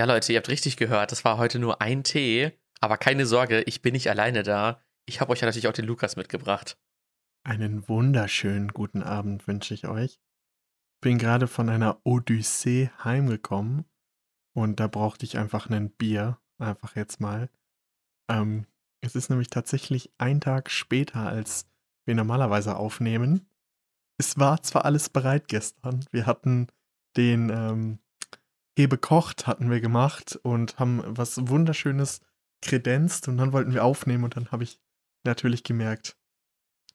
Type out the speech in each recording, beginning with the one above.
Ja, Leute, ihr habt richtig gehört. Das war heute nur ein Tee. Aber keine Sorge, ich bin nicht alleine da. Ich habe euch ja natürlich auch den Lukas mitgebracht. Einen wunderschönen guten Abend wünsche ich euch. Bin gerade von einer Odyssee heimgekommen und da brauchte ich einfach ein Bier. Einfach jetzt mal. Ähm, es ist nämlich tatsächlich ein Tag später, als wir normalerweise aufnehmen. Es war zwar alles bereit gestern. Wir hatten den ähm, Hebe kocht hatten wir gemacht und haben was Wunderschönes kredenzt und dann wollten wir aufnehmen und dann habe ich natürlich gemerkt,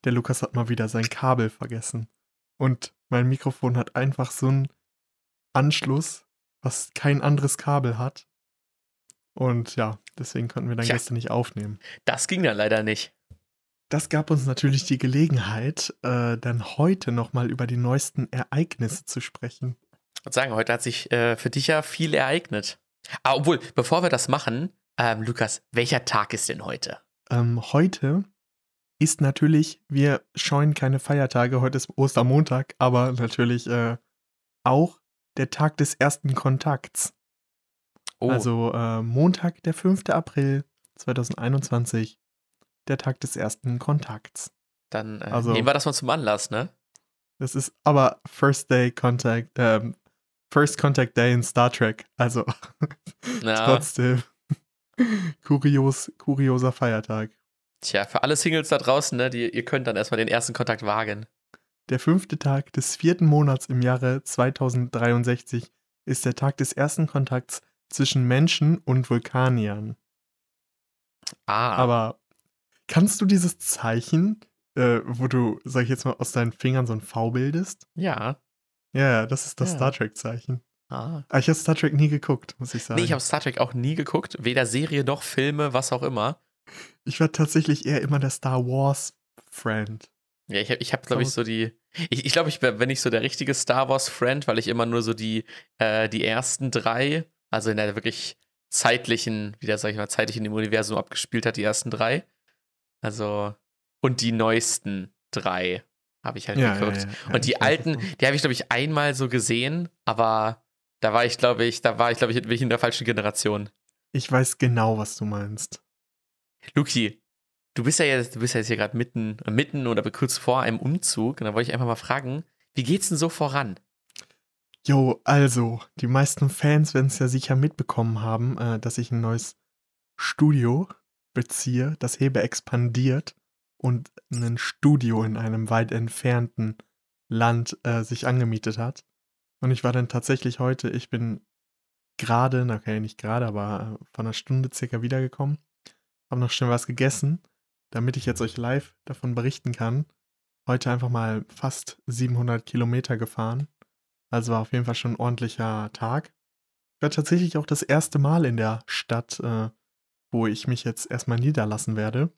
der Lukas hat mal wieder sein Kabel vergessen. Und mein Mikrofon hat einfach so einen Anschluss, was kein anderes Kabel hat. Und ja, deswegen konnten wir dann Tja, gestern nicht aufnehmen. Das ging dann leider nicht. Das gab uns natürlich die Gelegenheit, äh, dann heute nochmal über die neuesten Ereignisse zu sprechen würde sagen, heute hat sich äh, für dich ja viel ereignet. Ah, obwohl, bevor wir das machen, ähm, Lukas, welcher Tag ist denn heute? Ähm, heute ist natürlich, wir scheuen keine Feiertage, heute ist Ostermontag, aber natürlich äh, auch der Tag des ersten Kontakts. Oh. Also äh, Montag, der 5. April 2021, der Tag des ersten Kontakts. Dann äh, also, nehmen wir das mal zum Anlass, ne? Das ist aber First Day Contact, ähm, First Contact Day in Star Trek. Also ja. trotzdem kurios, kurioser Feiertag. Tja, für alle Singles da draußen, ne, die, ihr könnt dann erstmal den ersten Kontakt wagen. Der fünfte Tag des vierten Monats im Jahre 2063 ist der Tag des ersten Kontakts zwischen Menschen und Vulkaniern. Ah. Aber kannst du dieses Zeichen, äh, wo du, sag ich jetzt mal, aus deinen Fingern so ein V bildest? Ja. Ja, das ist das ja. Star Trek-Zeichen. Ah. Aber ich habe Star Trek nie geguckt, muss ich sagen. Nee, ich habe Star Trek auch nie geguckt. Weder Serie noch Filme, was auch immer. Ich war tatsächlich eher immer der Star Wars-Friend. Ja, ich habe, ich hab, glaube ich, so die. Ich, ich glaube, ich bin nicht so der richtige Star Wars-Friend, weil ich immer nur so die, äh, die ersten drei, also in der wirklich zeitlichen, wieder sag ich mal, zeitlichen im Universum abgespielt hat, die ersten drei. Also, und die neuesten drei habe ich halt ja, geguckt. Ja, ja, und die alten, die habe ich, glaube ich, einmal so gesehen, aber da war ich, glaube ich, da war ich, glaube ich, in der falschen Generation. Ich weiß genau, was du meinst. Luki, du bist ja jetzt, du bist ja jetzt hier gerade mitten, mitten oder kurz vor einem Umzug. Und da wollte ich einfach mal fragen, wie geht's denn so voran? Jo, also, die meisten Fans werden es ja sicher mitbekommen haben, äh, dass ich ein neues Studio beziehe, das Hebe expandiert und ein Studio in einem weit entfernten Land äh, sich angemietet hat. Und ich war dann tatsächlich heute, ich bin gerade, okay, nicht gerade, aber äh, von einer Stunde circa wiedergekommen, habe noch schnell was gegessen, damit ich jetzt euch live davon berichten kann. Heute einfach mal fast 700 Kilometer gefahren. Also war auf jeden Fall schon ein ordentlicher Tag. War tatsächlich auch das erste Mal in der Stadt, äh, wo ich mich jetzt erstmal niederlassen werde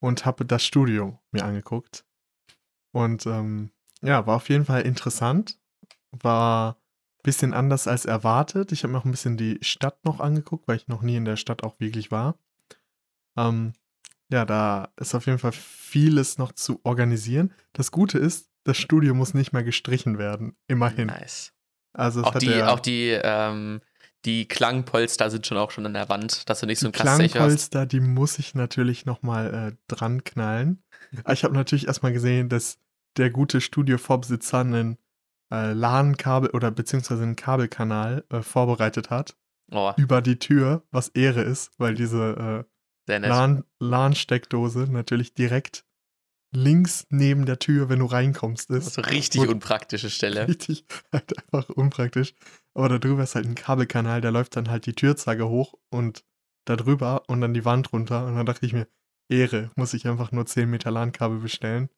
und habe das Studio mir angeguckt. Und ähm, ja, war auf jeden Fall interessant. War ein bisschen anders als erwartet. Ich habe mir auch ein bisschen die Stadt noch angeguckt, weil ich noch nie in der Stadt auch wirklich war. Ähm, ja, da ist auf jeden Fall vieles noch zu organisieren. Das Gute ist, das Studio muss nicht mehr gestrichen werden. Immerhin. Nice. Also auch, die, auch die ähm, die Klangpolster sind schon auch schon an der Wand, dass du nicht so ein Echo Klangpolster, die muss ich natürlich nochmal äh, dran knallen. ich habe natürlich erstmal gesehen, dass der gute Studio-Vorbesitzer einen äh, LAN-Kabel oder beziehungsweise einen Kabelkanal äh, vorbereitet hat. Oh. Über die Tür, was Ehre ist, weil diese äh, LAN-Steckdose natürlich direkt links neben der Tür, wenn du reinkommst, ist. Also richtig unpraktische Stelle. Richtig, halt einfach unpraktisch. Aber da drüber ist halt ein Kabelkanal, da läuft dann halt die Türzage hoch und da drüber und dann die Wand runter. Und dann dachte ich mir, Ehre, muss ich einfach nur 10 Meter LAN-Kabel bestellen.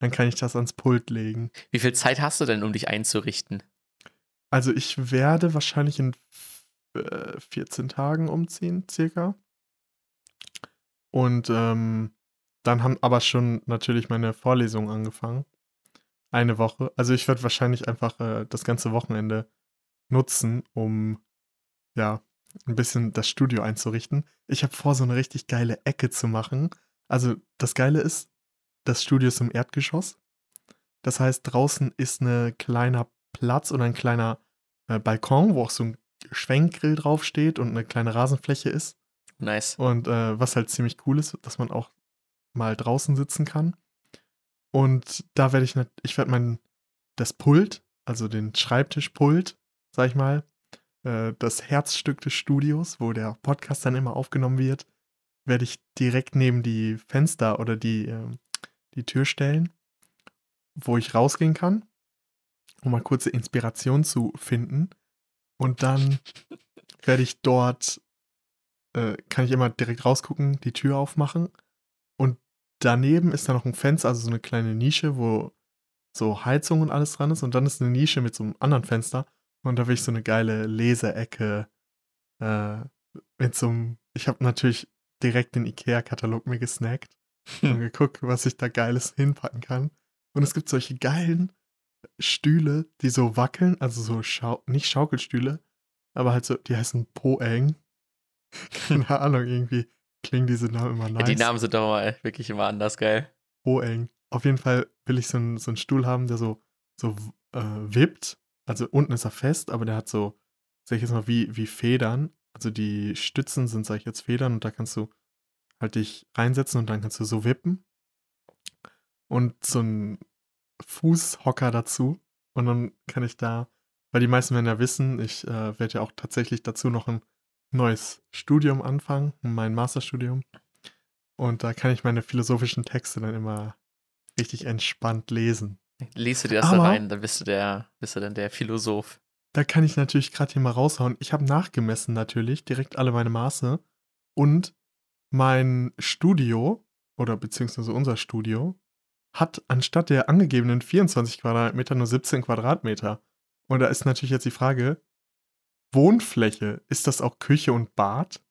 Dann kann ich das ans Pult legen. Wie viel Zeit hast du denn, um dich einzurichten? Also ich werde wahrscheinlich in 14 äh, Tagen umziehen, circa. Und ähm, dann haben aber schon natürlich meine Vorlesungen angefangen. Eine Woche. Also ich werde wahrscheinlich einfach äh, das ganze Wochenende nutzen, um ja ein bisschen das Studio einzurichten. Ich habe vor, so eine richtig geile Ecke zu machen. Also das Geile ist, das Studio ist im Erdgeschoss. Das heißt, draußen ist ein kleiner Platz oder ein kleiner äh, Balkon, wo auch so ein Schwenkgrill draufsteht und eine kleine Rasenfläche ist. Nice. Und äh, was halt ziemlich cool ist, dass man auch mal draußen sitzen kann. Und da werde ich, ich werde mein, das Pult, also den Schreibtischpult, sag ich mal, äh, das Herzstück des Studios, wo der Podcast dann immer aufgenommen wird, werde ich direkt neben die Fenster oder die, äh, die Tür stellen, wo ich rausgehen kann, um mal kurze Inspiration zu finden. Und dann werde ich dort, äh, kann ich immer direkt rausgucken, die Tür aufmachen. Und daneben ist da noch ein Fenster, also so eine kleine Nische, wo so Heizung und alles dran ist. Und dann ist eine Nische mit so einem anderen Fenster. Und da will ich so eine geile Leseecke äh, mit so einem. Ich habe natürlich direkt den IKEA-Katalog mir gesnackt und geguckt, was ich da Geiles hinpacken kann. Und es gibt solche geilen Stühle, die so wackeln, also so Schau nicht Schaukelstühle, aber halt so, die heißen Poeng. Keine Ahnung, irgendwie klingen diese Namen immer nice. Die Namen sind doch mal wirklich immer anders geil. Poeng. Auf jeden Fall will ich so einen, so einen Stuhl haben, der so, so äh, wippt. Also unten ist er fest, aber der hat so, sag ich jetzt mal, wie, wie Federn. Also die Stützen sind, sag ich jetzt, Federn und da kannst du halt dich reinsetzen und dann kannst du so wippen. Und so ein Fußhocker dazu. Und dann kann ich da, weil die meisten werden ja wissen, ich äh, werde ja auch tatsächlich dazu noch ein neues Studium anfangen, mein Masterstudium. Und da kann ich meine philosophischen Texte dann immer richtig entspannt lesen. Liest du dir das da rein, dann bist du der, bist du dann der Philosoph. Da kann ich natürlich gerade hier mal raushauen. Ich habe nachgemessen natürlich, direkt alle meine Maße. Und mein Studio, oder beziehungsweise unser Studio, hat anstatt der angegebenen 24 Quadratmeter nur 17 Quadratmeter. Und da ist natürlich jetzt die Frage, Wohnfläche, ist das auch Küche und Bad?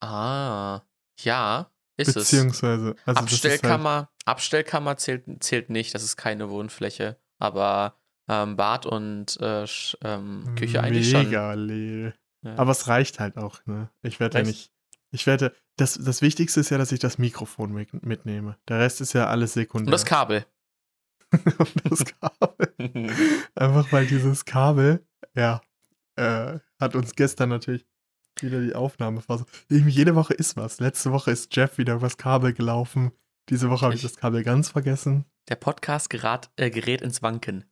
Ah, ja, ist Beziehungsweise, es. Also Abstellkammer, halt Abstellkammer zählt, zählt nicht, das ist keine Wohnfläche. Aber ähm, Bad und äh, ähm, Küche eigentlich schon. Mega leer. Ja. Aber es reicht halt auch, ne? Ich werde ja nicht. Ich werde. Das, das Wichtigste ist ja, dass ich das Mikrofon mitnehme. Der Rest ist ja alles sekundär. Und das Kabel. und das Kabel. Einfach weil dieses Kabel, ja, äh, hat uns gestern natürlich wieder die Aufnahme versucht. Jede Woche ist was. Letzte Woche ist Jeff wieder übers Kabel gelaufen. Diese Woche habe ich das Kabel ganz vergessen. Der Podcast gerat, äh, gerät ins Wanken.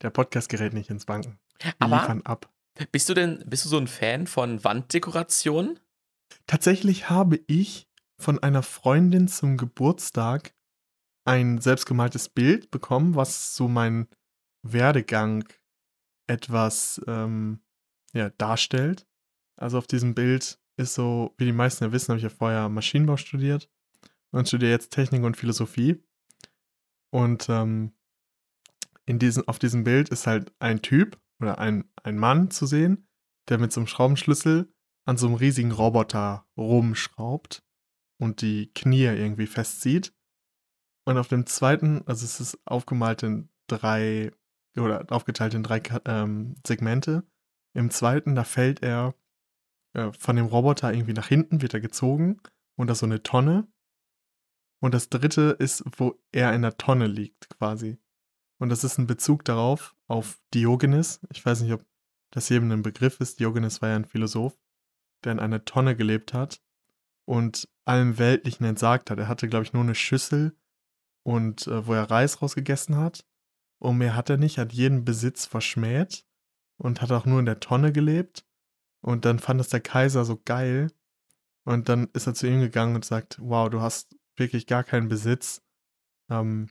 Der Podcast gerät nicht ins Wanken. Wir Aber liefern ab. Bist du denn, bist du so ein Fan von Wanddekoration? Tatsächlich habe ich von einer Freundin zum Geburtstag ein selbstgemaltes Bild bekommen, was so mein Werdegang etwas ähm, ja, darstellt. Also auf diesem Bild ist so, wie die meisten ja wissen, habe ich ja vorher Maschinenbau studiert und studiere jetzt Technik und Philosophie. Und ähm, in diesem, auf diesem Bild ist halt ein Typ oder ein, ein Mann zu sehen, der mit so einem Schraubenschlüssel an so einem riesigen Roboter rumschraubt und die Knie irgendwie festzieht. Und auf dem zweiten, also es ist aufgemalt in drei oder aufgeteilt in drei ähm, Segmente. Im zweiten, da fällt er äh, von dem Roboter irgendwie nach hinten, wird er gezogen und da so eine Tonne. Und das dritte ist, wo er in der Tonne liegt, quasi. Und das ist ein Bezug darauf, auf Diogenes. Ich weiß nicht, ob das jedem ein Begriff ist. Diogenes war ja ein Philosoph, der in einer Tonne gelebt hat und allem Weltlichen entsagt hat. Er hatte, glaube ich, nur eine Schüssel und äh, wo er Reis rausgegessen hat. Und mehr hat er nicht, hat jeden Besitz verschmäht und hat auch nur in der Tonne gelebt. Und dann fand es der Kaiser so geil. Und dann ist er zu ihm gegangen und sagt, wow, du hast wirklich gar keinen Besitz. Ähm,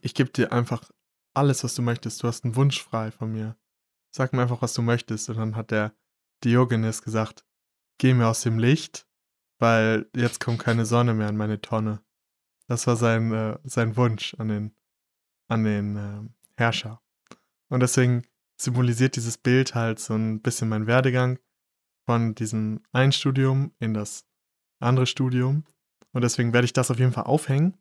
ich gebe dir einfach alles, was du möchtest. Du hast einen Wunsch frei von mir. Sag mir einfach, was du möchtest. Und dann hat der Diogenes gesagt, geh mir aus dem Licht, weil jetzt kommt keine Sonne mehr in meine Tonne. Das war sein, äh, sein Wunsch an den, an den äh, Herrscher. Und deswegen symbolisiert dieses Bild halt so ein bisschen mein Werdegang von diesem einen Studium in das andere Studium. Und deswegen werde ich das auf jeden Fall aufhängen.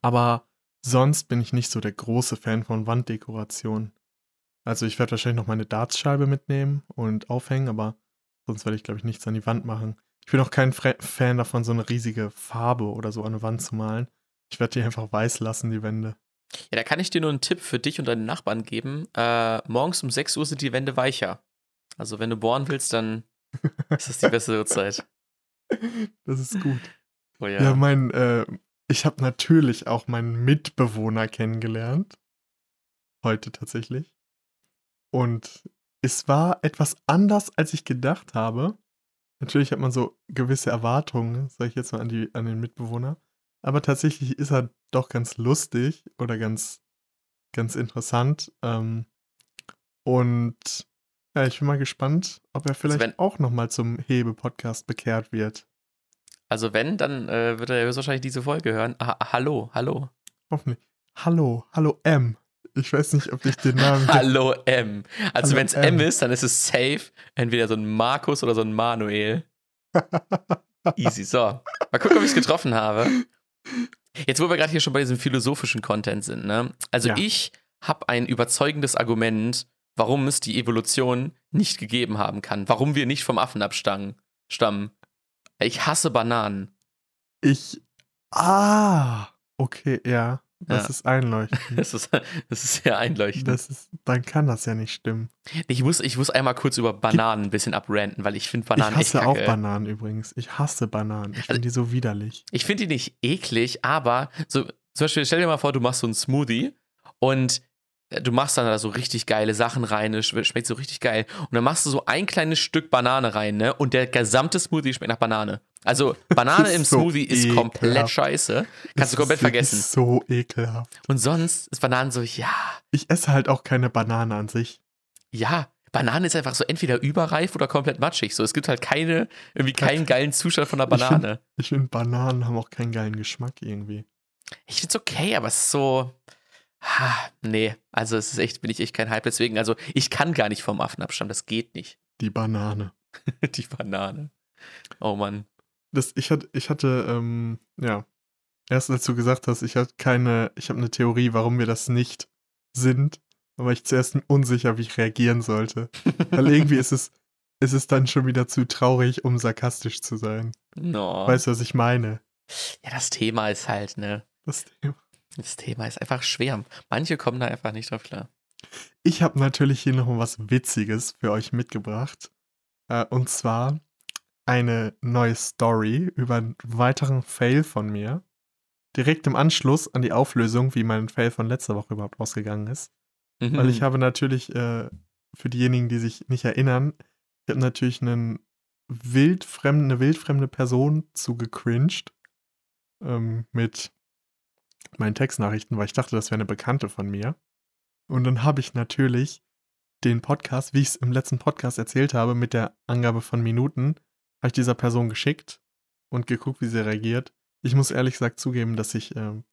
Aber Sonst bin ich nicht so der große Fan von Wanddekoration. Also ich werde wahrscheinlich noch meine Dartscheibe mitnehmen und aufhängen, aber sonst werde ich, glaube ich, nichts an die Wand machen. Ich bin auch kein Fan davon, so eine riesige Farbe oder so an eine Wand zu malen. Ich werde die einfach weiß lassen, die Wände. Ja, da kann ich dir nur einen Tipp für dich und deine Nachbarn geben. Äh, morgens um 6 Uhr sind die Wände weicher. Also wenn du bohren willst, dann ist das die beste Uhrzeit. Das ist gut. Oh Ja, ja. mein, äh, ich habe natürlich auch meinen Mitbewohner kennengelernt. Heute tatsächlich. Und es war etwas anders, als ich gedacht habe. Natürlich hat man so gewisse Erwartungen, sag ich jetzt mal, an, die, an den Mitbewohner. Aber tatsächlich ist er doch ganz lustig oder ganz, ganz interessant. Ähm, und ja, ich bin mal gespannt, ob er vielleicht wenn- auch nochmal zum Hebe-Podcast bekehrt wird. Also wenn, dann äh, wird er höchstwahrscheinlich diese Folge hören. Ah, hallo, hallo. Hoffentlich. Hallo, hallo M. Ich weiß nicht, ob ich den Namen. Hallo M. Also wenn es M. M ist, dann ist es safe entweder so ein Markus oder so ein Manuel. Easy. So. Mal gucken, ob ich es getroffen habe. Jetzt, wo wir gerade hier schon bei diesem philosophischen Content sind, ne? Also Ja. ich habe ein überzeugendes Argument, warum es die Evolution nicht gegeben haben kann. Warum wir nicht vom Affen abstammen. Stammen. Ich hasse Bananen. Ich. Ah, okay, ja. Das Ja. ist einleuchtend. Das ist, das ist sehr einleuchtend. Das ist, dann kann das ja nicht stimmen. Ich muss, ich muss einmal kurz über Bananen ein bisschen abranten, weil ich finde Bananen ich hasse auch. Bananen übrigens. Ich hasse Bananen. Ich Also- finde die so widerlich. Ich finde die nicht eklig, aber so, zum Beispiel, stell dir mal vor, du machst so einen Smoothie und du machst dann da so richtig geile Sachen rein, es schme- schmeckt so richtig geil. Und dann machst du so ein kleines Stück Banane rein, ne? Und der gesamte Smoothie schmeckt nach Banane. Also Banane ist im so Smoothie ist ekelhaft. komplett scheiße. Kannst Das du komplett ist vergessen. so ekelhaft. Und sonst ist Bananen so, ja, Ich esse halt auch keine Banane an sich. ja. Banane ist einfach so entweder überreif oder komplett matschig. So, es gibt halt keine, irgendwie keinen geilen Zustand von der find- Banane. Ich finde, Bananen haben auch keinen geilen Geschmack irgendwie. Ich find's okay, aber es ist so. Ha, nee, also es ist echt, bin ich echt kein Hype. Deswegen, also ich kann gar nicht vom Affen abstammen, das geht nicht. Die Banane. Die Banane. Oh Mann. Das, ich hatte, ich hatte, ähm, ja, erst als du gesagt hast, ich hatte keine, ich habe eine Theorie, warum wir das nicht sind, war ich zuerst unsicher, wie ich reagieren sollte. Weil irgendwie ist es, ist es dann schon wieder zu traurig, um sarkastisch zu sein. No. Weißt du, was ich meine? ja, das Thema ist halt, ne? Das Thema. Das Thema ist einfach schwer. Manche kommen da einfach nicht drauf klar. Ich habe natürlich hier noch mal was Witziges für euch mitgebracht. Äh, und zwar eine neue Story über einen weiteren Fail von mir. Direkt im Anschluss an die Auflösung, wie mein Fail von letzter Woche überhaupt ausgegangen ist. Mhm. Weil ich habe natürlich, äh, für diejenigen, die sich nicht erinnern, ich habe natürlich einen wildfremde, eine wildfremde Person zugecringed ähm, mit meinen Textnachrichten, weil ich dachte, das wäre eine Bekannte von mir. Und dann habe ich natürlich den Podcast, wie ich es im letzten Podcast erzählt habe, mit der Angabe von Minuten, habe ich dieser Person geschickt und geguckt, wie sie reagiert. Ich muss ehrlich gesagt zugeben, dass ich ähm,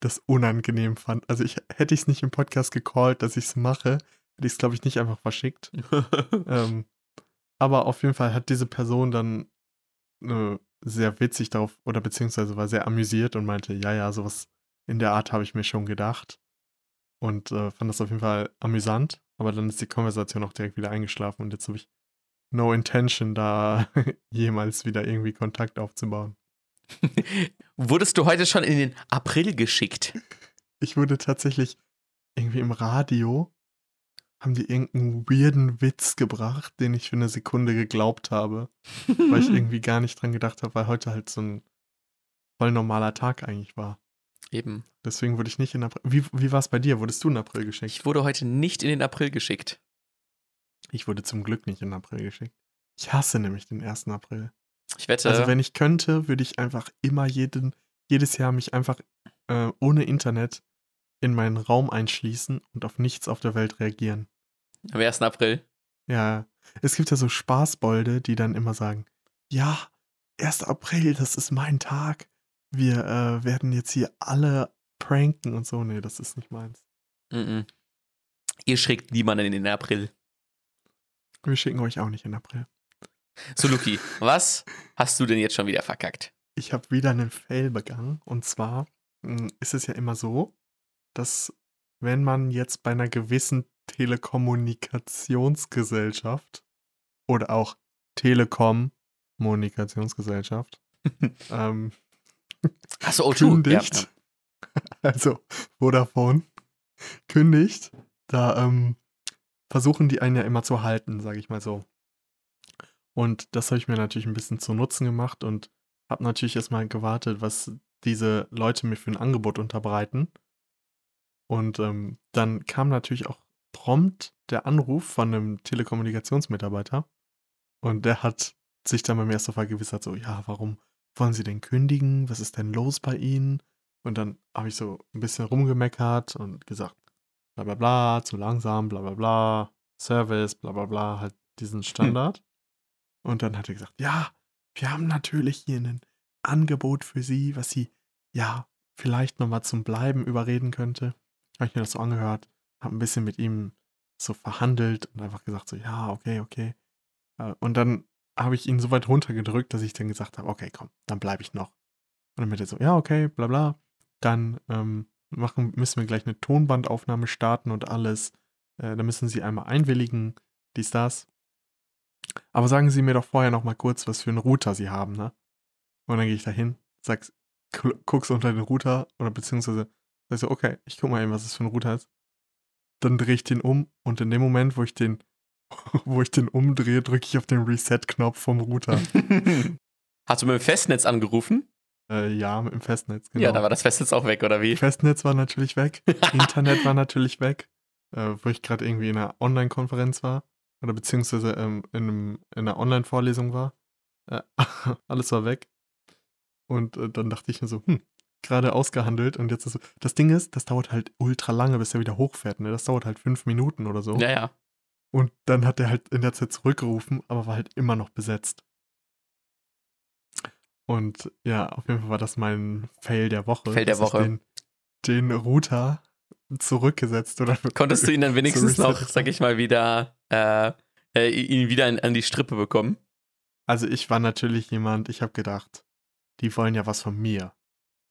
das unangenehm fand. Also ich hätte ich es nicht im Podcast gecallt, dass ich es mache, hätte ich es, glaube ich, nicht einfach verschickt. ähm, aber auf jeden Fall hat diese Person dann äh, sehr witzig darauf, oder beziehungsweise war sehr amüsiert und meinte, ja, ja, sowas in der Art habe ich mir schon gedacht. Und äh, fand das auf jeden Fall amüsant. Aber dann ist die Konversation auch direkt wieder eingeschlafen und jetzt habe ich no intention, da jemals wieder irgendwie Kontakt aufzubauen. Wurdest du heute schon in den April geschickt? Ich wurde tatsächlich irgendwie im Radio, haben die irgendeinen weirden Witz gebracht, den ich für eine Sekunde geglaubt habe, weil ich irgendwie gar nicht dran gedacht habe, weil heute halt so ein voll normaler Tag eigentlich war. Eben. Deswegen wurde ich nicht in April. Wie, wie war es bei dir? Wurdest du in April geschickt? Ich wurde heute nicht in den April geschickt. Ich wurde zum Glück nicht in April geschickt. Ich hasse nämlich den 1. April. Ich wette, Also wenn ich könnte, würde ich einfach immer jeden, jedes Jahr mich einfach äh, ohne Internet in meinen Raum einschließen und auf nichts auf der Welt reagieren. am 1. April. Ja, es gibt ja so Spaßbolde, die dann immer sagen, ja, 1. April, das ist mein Tag. Wir äh, werden jetzt hier alle pranken und so. Nee, das ist nicht meins. Mhm. Ihr schickt niemanden in den April. Wir schicken euch auch nicht in April. So, Luki, was hast du denn jetzt schon wieder verkackt? Ich habe wieder einen Fail begangen. Und zwar mh, ist es ja immer so, dass wenn man jetzt bei einer gewissen Telekommunikationsgesellschaft oder auch Telekom-Kommunikationsgesellschaft ähm, Achso, O2. kündigt, also Vodafone, kündigt, da ähm, versuchen die einen ja immer zu halten, sage ich mal so. Und das habe ich mir natürlich ein bisschen zu Nutzen gemacht und habe natürlich erstmal gewartet, was diese Leute mir für ein Angebot unterbreiten. Und ähm, dann kam natürlich auch prompt der Anruf von einem Telekommunikationsmitarbeiter. Und der hat sich dann bei mir erst so vergewissert, so, ja, warum wollen Sie denn kündigen? Was ist denn los bei Ihnen? Und dann habe ich so ein bisschen rumgemeckert und gesagt, bla bla bla, zu langsam, bla bla bla, Service, bla bla bla, halt diesen hm. Standard. Hm. Und dann hat er gesagt, ja, wir haben natürlich hier ein Angebot für Sie, was Sie, ja, vielleicht nochmal zum Bleiben überreden könnte. Habe ich mir das so angehört, habe ein bisschen mit ihm so verhandelt und einfach gesagt so, ja, okay, okay. Äh, und dann habe ich ihn so weit runtergedrückt, dass ich dann gesagt habe, okay, komm, dann bleibe ich noch. Und dann wird er so, ja, okay, bla bla. Dann ähm, machen, müssen wir gleich eine Tonbandaufnahme starten und alles. Äh, da müssen Sie einmal einwilligen, dies, das. Aber sagen Sie mir doch vorher noch mal kurz, was für einen Router Sie haben, ne? Und dann gehe ich da hin, sag's, guckst unter den Router oder beziehungsweise sag so, okay, ich guck mal eben, was das für ein Router ist. Dann drehe ich den um und in dem Moment, wo ich den, wo ich den umdrehe, drücke ich auf den Reset-Knopf vom Router. Hast du mit dem Festnetz angerufen? Äh, ja, mit dem Festnetz, genau. Ja, da war das Festnetz auch weg, oder wie? Festnetz war natürlich weg. Internet war natürlich weg, äh, wo ich gerade irgendwie in einer Online-Konferenz war. Oder beziehungsweise ähm, in, einem, in einer Online-Vorlesung war. Äh, alles war weg. Und äh, dann dachte ich mir so, hm, gerade ausgehandelt und jetzt ist so. Das Ding ist, das dauert halt ultra lange, bis er wieder hochfährt, ne? Das dauert halt fünf Minuten oder so. Ja, ja. Und dann hat er halt in der Zeit zurückgerufen, aber war halt immer noch besetzt. Und ja, auf jeden Fall war das mein Fail der Woche. Fail der Woche. Den, den, Router zurückgesetzt oder. Konntest du ihn dann wenigstens noch, sag ich mal, wieder, äh, äh, ihn wieder an, an die Strippe bekommen? Also ich war natürlich jemand, ich habe gedacht, die wollen ja was von mir.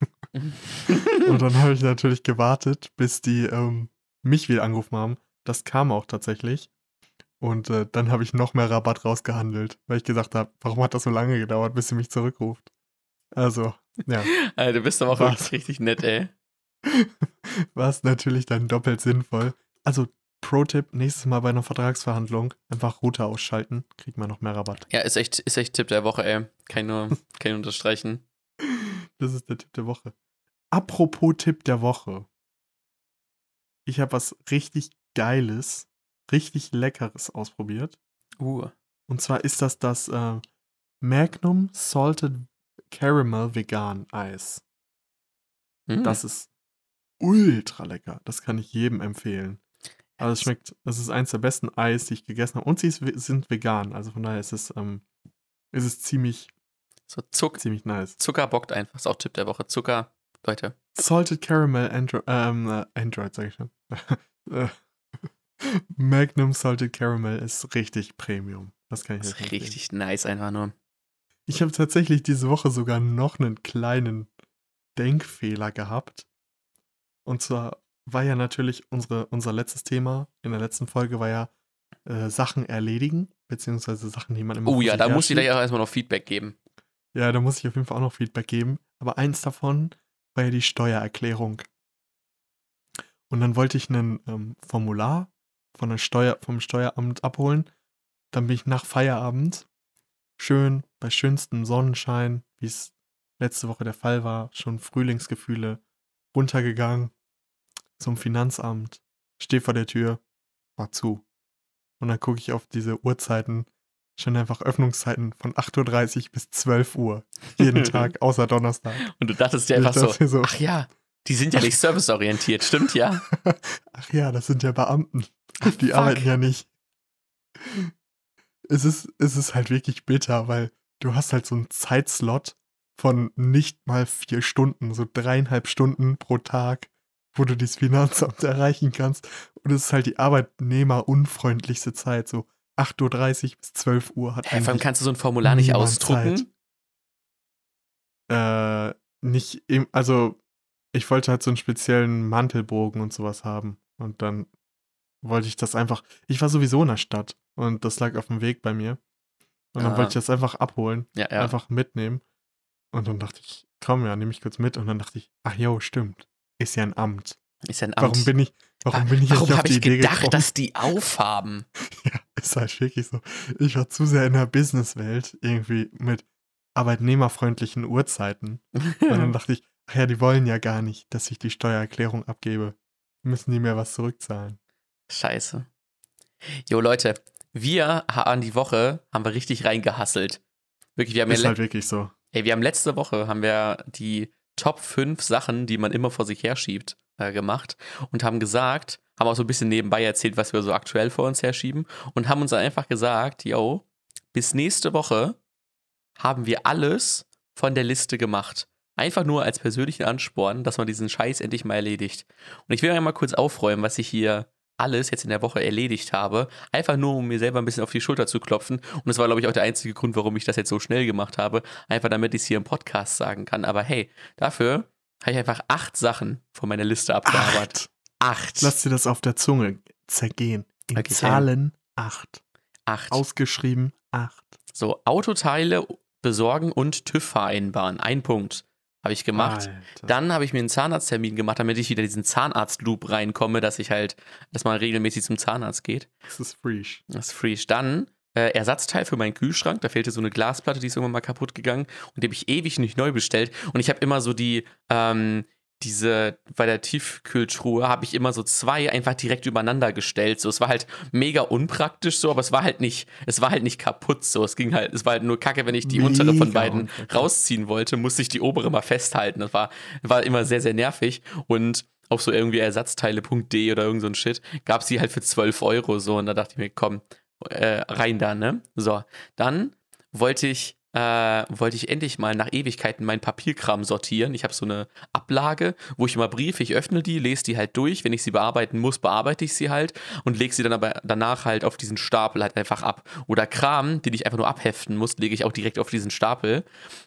und dann habe ich natürlich gewartet, bis die ähm, mich wieder angerufen haben. Das kam auch tatsächlich. Und äh, dann habe ich noch mehr Rabatt rausgehandelt, weil ich gesagt habe, warum hat das so lange gedauert, bis sie mich zurückruft? Also, ja. Also, du bist aber auch wirklich richtig nett, ey. War es natürlich dann doppelt sinnvoll. Also, Pro-Tipp, nächstes Mal bei einer Vertragsverhandlung einfach Router ausschalten, kriegt man noch mehr Rabatt. Ja, ist echt, ist echt Tipp der Woche, ey. Kann ich nur, kann ich unterstreichen. Das ist der Tipp der Woche. Apropos Tipp der Woche. Ich habe was richtig Geiles, richtig Leckeres ausprobiert. Uh. Und zwar ist das das äh, Magnum Salted Caramel Vegan Eis. Mm. Das ist ultra lecker. Das kann ich jedem empfehlen. Also es schmeckt, es ist eins der besten Eis, die ich gegessen habe. Und sie ist, sind vegan. Also von daher ist es, ähm, ist es ziemlich, so Zuck ziemlich nice. Zucker bockt einfach. Ist auch Tipp der Woche. Zucker, Leute. Salted Caramel Andro ähm, äh, Android, sag ich schon. Magnum Salted Caramel ist richtig Premium. Das kann ich das ist richtig nice einfach nur. Ich habe tatsächlich diese Woche sogar noch einen kleinen Denkfehler gehabt. Und zwar war ja natürlich unsere, unser letztes Thema in der letzten Folge war ja äh, Sachen erledigen, beziehungsweise Sachen, die man immer. Oh ja, da muss ich gleich auch erstmal noch Feedback geben. Ja, da muss ich auf jeden Fall auch noch Feedback geben. Aber eins davon war ja die Steuererklärung. Und dann wollte ich ein ähm, Formular von der Steuer, vom Steueramt abholen. Dann bin ich nach Feierabend schön bei schönstem Sonnenschein, wie es letzte Woche der Fall war, schon Frühlingsgefühle, runtergegangen zum Finanzamt, stehe vor der Tür, war zu. Und dann gucke ich auf diese Uhrzeiten, schon einfach Öffnungszeiten von 8.30 Uhr bis 12 Uhr. Jeden Tag, außer Donnerstag. Und du dachtest dir einfach so, so, ach ja, die sind ja nicht serviceorientiert, stimmt ja? Ach ja, das sind ja Beamten. Die fuck. arbeiten ja nicht. Es ist, es ist halt wirklich bitter, weil du hast halt so einen Zeitslot von nicht mal vier Stunden, so dreieinhalb Stunden pro Tag, wo du das Finanzamt erreichen kannst. Und es ist halt die arbeitnehmerunfreundlichste Zeit, so 8.30 Uhr bis 12 Uhr hat hey, Vor allem kannst du so ein Formular nicht ausdrucken? Äh, nicht, im, also ich wollte halt so einen speziellen Mantelbogen und sowas haben. Und dann wollte ich das einfach, ich war sowieso in der Stadt und das lag auf dem Weg bei mir. Und dann ah. wollte ich das einfach abholen, ja, ja. einfach mitnehmen. Und dann dachte ich, komm ja, nehme ich kurz mit. Und dann dachte ich, ach jo, stimmt, ist ja ein Amt. Ist ja ein Amt. Warum bin ich, warum bin ich Warum habe ich Idee gedacht, gekommen? dass die aufhaben? Ja, ist halt wirklich so. Ich war zu sehr in der Businesswelt, irgendwie mit arbeitnehmerfreundlichen Uhrzeiten. Und dann dachte ich, ach ja, die wollen ja gar nicht, dass ich die Steuererklärung abgebe. Müssen die mir was zurückzahlen. Scheiße. Jo, Leute, wir haben die Woche, haben wir richtig reingehasselt. Wirklich, wir haben, ja Ist le- halt wirklich so. ey, wir haben letzte Woche, haben wir die Top 5 Sachen, die man immer vor sich herschiebt, äh, gemacht und haben gesagt, haben auch so ein bisschen nebenbei erzählt, was wir so aktuell vor uns herschieben und haben uns dann einfach gesagt, yo, bis nächste Woche haben wir alles von der Liste gemacht. Einfach nur als persönlichen Ansporn, dass man diesen Scheiß endlich mal erledigt. Und ich will einmal kurz aufräumen, was ich hier alles jetzt in der Woche erledigt habe. Einfach nur, um mir selber ein bisschen auf die Schulter zu klopfen. Und das war, glaube ich, auch der einzige Grund, warum ich das jetzt so schnell gemacht habe. Einfach damit ich es hier im Podcast sagen kann. Aber hey, dafür habe ich einfach acht Sachen von meiner Liste abgearbeitet. Acht. Acht. Lass dir das auf der Zunge zergehen. In Okay. Zahlen acht. acht. Ausgeschrieben acht. So, Autoteile besorgen und TÜV vereinbaren. Ein Punkt habe ich gemacht. Alter. Dann habe ich mir einen Zahnarzttermin gemacht, damit ich wieder diesen Zahnarzt-Loop reinkomme, dass ich halt, dass man regelmäßig zum Zahnarzt geht. Das ist fresh. Das ist fresh. Dann äh, Ersatzteil für meinen Kühlschrank. Da fehlte so eine Glasplatte, die ist irgendwann mal kaputt gegangen. Und die habe ich ewig nicht neu bestellt. Und ich habe immer so die, ähm, diese, bei der Tiefkühltruhe habe ich immer so zwei einfach direkt übereinander gestellt. So, es war halt mega unpraktisch so, aber es war halt nicht, es war halt nicht kaputt so. Es ging halt, es war halt nur kacke, wenn ich die untere von Mega beiden unpraktisch. rausziehen wollte, musste ich die obere mal festhalten. Das war, war immer sehr, sehr nervig. Und auf so irgendwie Ersatzteile.de oder irgend so ein Shit gab es die halt für 12 Euro so. Und da dachte ich mir, komm, äh, rein da, ne? So, dann wollte ich, äh, wollte ich endlich mal nach Ewigkeiten meinen Papierkram sortieren. Ich habe so eine Ablage, wo ich immer Briefe, ich öffne die, lese die halt durch. Wenn ich sie bearbeiten muss, bearbeite ich sie halt und lege sie dann aber danach halt auf diesen Stapel halt einfach ab. Oder Kram, den ich einfach nur abheften muss, lege ich auch direkt auf diesen Stapel.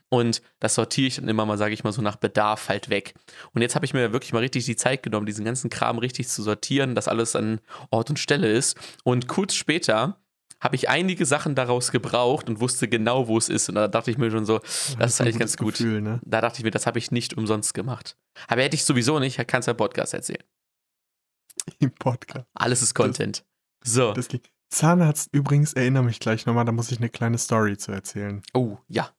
Und das sortiere ich dann immer mal, sage ich mal, so nach Bedarf halt weg. Und jetzt habe ich mir wirklich mal richtig die Zeit genommen, diesen ganzen Kram richtig zu sortieren, dass alles an Ort und Stelle ist. Und kurz später habe ich einige Sachen daraus gebraucht und wusste genau, wo es ist. Und da dachte ich mir schon so, das ist ein eigentlich ganz gut. Gefühl, ne? Da dachte ich mir, das habe ich nicht umsonst gemacht. Aber hätte ich sowieso nicht, kannst du ja Podcast erzählen. Im Podcast. Alles ist Content. So. Das. Zahnarzt übrigens, erinnere mich gleich nochmal, da muss ich eine kleine Story zu erzählen. Oh, ja.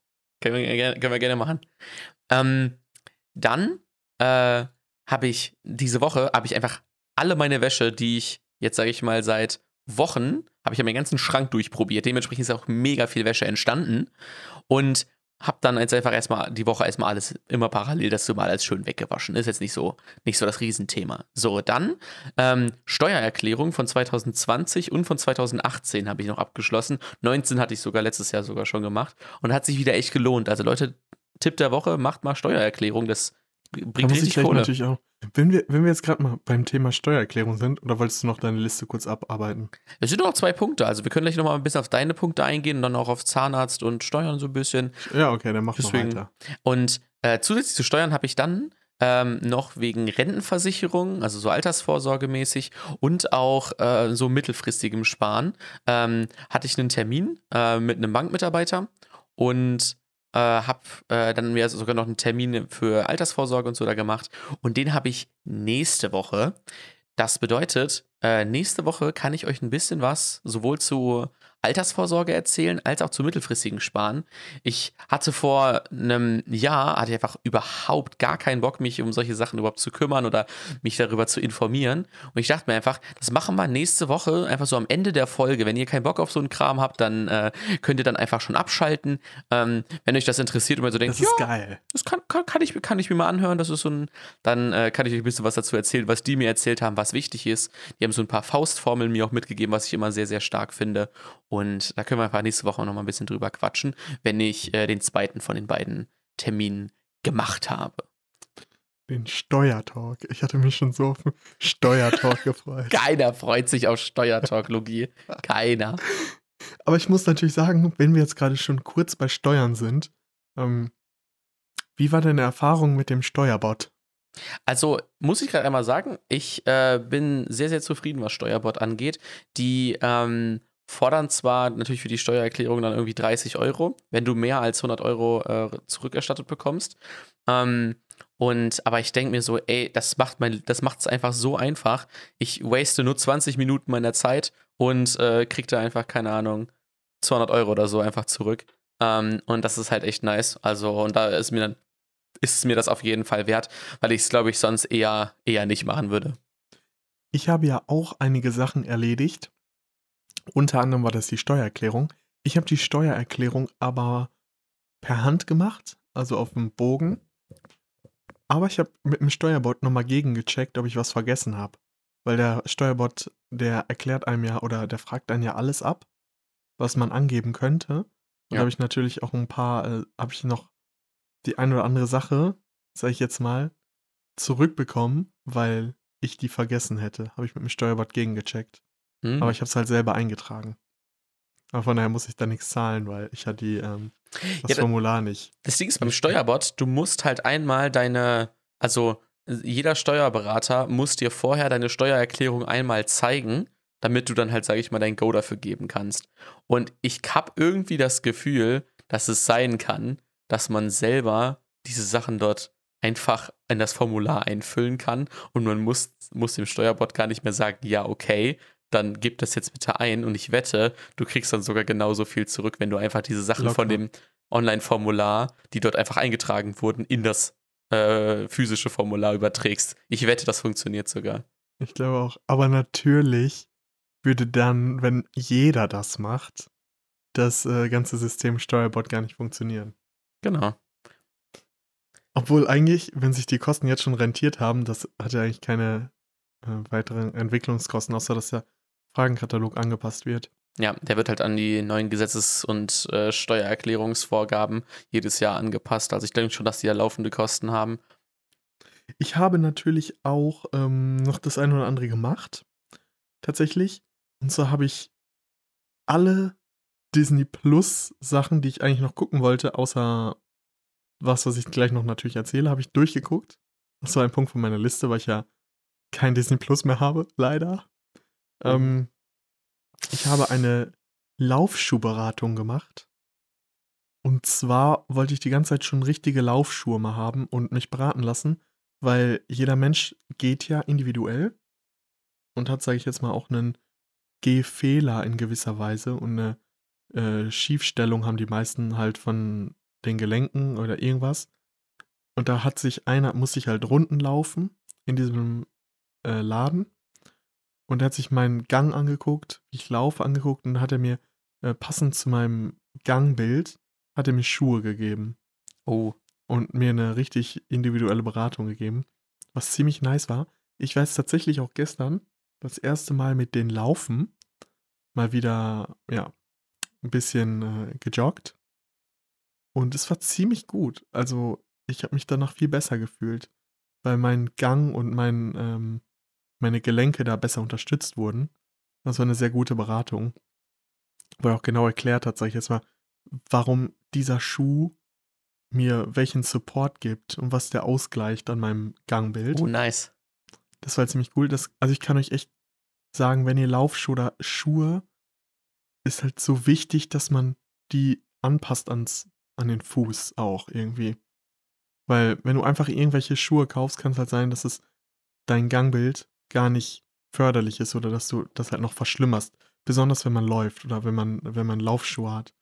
Können wir, gerne- können wir gerne machen. Ähm, dann äh, habe ich diese Woche, habe ich einfach alle meine Wäsche, die ich jetzt, sage ich mal, seit Wochen, habe ich ja meinen ganzen Schrank durchprobiert. Dementsprechend ist auch mega viel Wäsche entstanden. Und habe dann jetzt einfach erstmal die Woche erstmal alles immer parallel, das mal alles schön weggewaschen. Ist jetzt nicht so, nicht so das Riesenthema. So, dann ähm, Steuererklärung von 2020 und von 2018 habe ich noch abgeschlossen. 19 hatte ich sogar letztes Jahr sogar schon gemacht und hat sich wieder echt gelohnt. Also Leute, Tipp der Woche, macht mal Steuererklärung. Das Da bringt muss ich richtig gleich Kohle. natürlich auch. Wenn wir, wenn wir jetzt gerade mal beim Thema Steuererklärung sind, oder wolltest du noch deine Liste kurz abarbeiten? Es sind noch zwei Punkte. Also wir können gleich noch mal ein bisschen auf deine Punkte eingehen und dann auch auf Zahnarzt und Steuern so ein bisschen. Ja, okay, dann mach Deswegen- mal weiter. Und äh, zusätzlich zu Steuern habe ich dann ähm, noch wegen Rentenversicherung, also so altersvorsorgemäßig und auch äh, so mittelfristigem Sparen, ähm, hatte ich einen Termin äh, mit einem Bankmitarbeiter und äh, habe äh, dann mir sogar noch einen Termin für Altersvorsorge und so da gemacht. Und den habe ich nächste Woche. Das bedeutet, äh, nächste Woche kann ich euch ein bisschen was sowohl zu Altersvorsorge erzählen, als auch zu mittelfristigen Sparen. Ich hatte vor einem Jahr, hatte ich einfach überhaupt gar keinen Bock, mich um solche Sachen überhaupt zu kümmern oder mich darüber zu informieren. Und ich dachte mir einfach, das machen wir nächste Woche, einfach so am Ende der Folge. Wenn ihr keinen Bock auf so einen Kram habt, dann äh, könnt ihr dann einfach schon abschalten. Ähm, wenn euch das interessiert und ihr so denkt, Das ist ja, geil. das kann, kann, kann, ich, kann ich mir mal anhören. Das ist so ein, dann äh, kann ich euch ein bisschen was dazu erzählen, was die mir erzählt haben, was wichtig ist. Die haben so ein paar Faustformeln mir auch mitgegeben, was ich immer sehr, sehr stark finde. Und da können wir einfach nächste Woche noch mal ein bisschen drüber quatschen, wenn ich äh, den zweiten von den beiden Terminen gemacht habe. Den Steuertalk. Ich hatte mich schon so auf den Steuertalk gefreut. Keiner freut sich auf Steuertalk, Logie. Keiner. Aber ich muss natürlich sagen, wenn wir jetzt gerade schon kurz bei Steuern sind, ähm, wie war deine Erfahrung mit dem Steuerbot? Also muss ich gerade einmal sagen, ich äh, bin sehr, sehr zufrieden, was Steuerbot angeht. Die ähm, fordern zwar natürlich für die Steuererklärung dann irgendwie 30 Euro, wenn du mehr als 100 Euro äh, zurückerstattet bekommst. Ähm, Und aber ich denke mir so, ey, das macht mein, das macht es einfach so einfach. Ich waste nur 20 Minuten meiner Zeit und äh, krieg da einfach, keine Ahnung, 200 Euro oder so einfach zurück. Ähm, und das ist halt echt nice. Also, und da ist mir dann, ist mir das auf jeden Fall wert, weil ich es, glaube ich, sonst eher, eher nicht machen würde. Ich habe ja auch einige Sachen erledigt. Unter anderem war das die Steuererklärung. Ich habe die Steuererklärung aber per Hand gemacht, also auf dem Bogen. Aber ich habe mit dem Steuerbot nochmal gegengecheckt, ob ich was vergessen habe. Weil der Steuerbot, der erklärt einem ja oder der fragt einen ja alles ab, was man angeben könnte. Und ja. da habe ich natürlich auch ein paar, äh, habe ich noch die eine oder andere Sache, sage ich jetzt mal, zurückbekommen, weil ich die vergessen hätte. Habe ich mit dem Steuerbot gegengecheckt. Mhm. Aber ich habe es halt selber eingetragen. Aber von daher muss ich da nichts zahlen, weil ich ja die, ähm, das ja, Formular nicht. Das Ding ist beim Steuerbot, du musst halt einmal deine, also jeder Steuerberater muss dir vorher deine Steuererklärung einmal zeigen, damit du dann halt, sage ich mal, dein Go dafür geben kannst. Und ich habe irgendwie das Gefühl, dass es sein kann, dass man selber diese Sachen dort einfach in das Formular einfüllen kann und man muss, muss dem Steuerbot gar nicht mehr sagen, ja, okay, dann gib das jetzt bitte ein und ich wette, du kriegst dann sogar genauso viel zurück, wenn du einfach diese Sachen Locker. von dem Online-Formular, die dort einfach eingetragen wurden, in das äh, physische Formular überträgst. Ich wette, das funktioniert sogar. Ich glaube auch. Aber natürlich würde dann, wenn jeder das macht, das äh, ganze System Steuerbot gar nicht funktionieren. Genau. Obwohl eigentlich, wenn sich die Kosten jetzt schon rentiert haben, das hat ja eigentlich keine äh, weiteren Entwicklungskosten, außer dass der Fragenkatalog angepasst wird. Ja, der wird halt an die neuen Gesetzes- und äh, Steuererklärungsvorgaben jedes Jahr angepasst. Also ich denke schon, dass die ja laufende Kosten haben. Ich habe natürlich auch ähm, noch das eine oder andere gemacht. Tatsächlich. Und zwar habe ich alle Disney Plus Sachen, die ich eigentlich noch gucken wollte, außer was, was ich gleich noch natürlich erzähle, habe ich durchgeguckt. Das war ein Punkt von meiner Liste, weil ich ja kein Disney Plus mehr habe, leider. Mhm. Ähm, ich habe eine Laufschuhberatung gemacht. Und zwar wollte ich die ganze Zeit schon richtige Laufschuhe mal haben und mich beraten lassen, weil jeder Mensch geht ja individuell und hat, sage ich jetzt mal, auch einen Gehfehler in gewisser Weise und eine äh, Schiefstellung haben die meisten halt von den Gelenken oder irgendwas. Und da hat sich einer, muss ich halt Runden laufen in diesem äh, Laden. Und er hat sich meinen Gang angeguckt, wie ich laufe angeguckt und hat er mir äh, passend zu meinem Gangbild, hat er mir Schuhe gegeben. Oh. Und mir eine richtig individuelle Beratung gegeben, was ziemlich nice war. Ich war jetzt tatsächlich auch gestern das erste Mal mit den Laufen mal wieder, ja, ein bisschen äh, gejoggt. Und es war ziemlich gut. Also, ich habe mich danach viel besser gefühlt, weil mein Gang und mein, ähm, meine Gelenke da besser unterstützt wurden. Das war eine sehr gute Beratung. Wo er auch genau erklärt hat, sag ich jetzt mal, warum dieser Schuh mir welchen Support gibt und was der ausgleicht an meinem Gangbild. Oh, nice. Das war ziemlich cool. Das, also ich kann euch echt sagen, wenn ihr Laufschuhe oder Schuhe, ist halt so wichtig, dass man die anpasst ans, an den Fuß auch irgendwie. Weil wenn du einfach irgendwelche Schuhe kaufst, kann es halt sein, dass es dein Gangbild gar nicht förderlich ist oder dass du das halt noch verschlimmerst. Besonders wenn man läuft oder wenn man, wenn man Laufschuhe hat.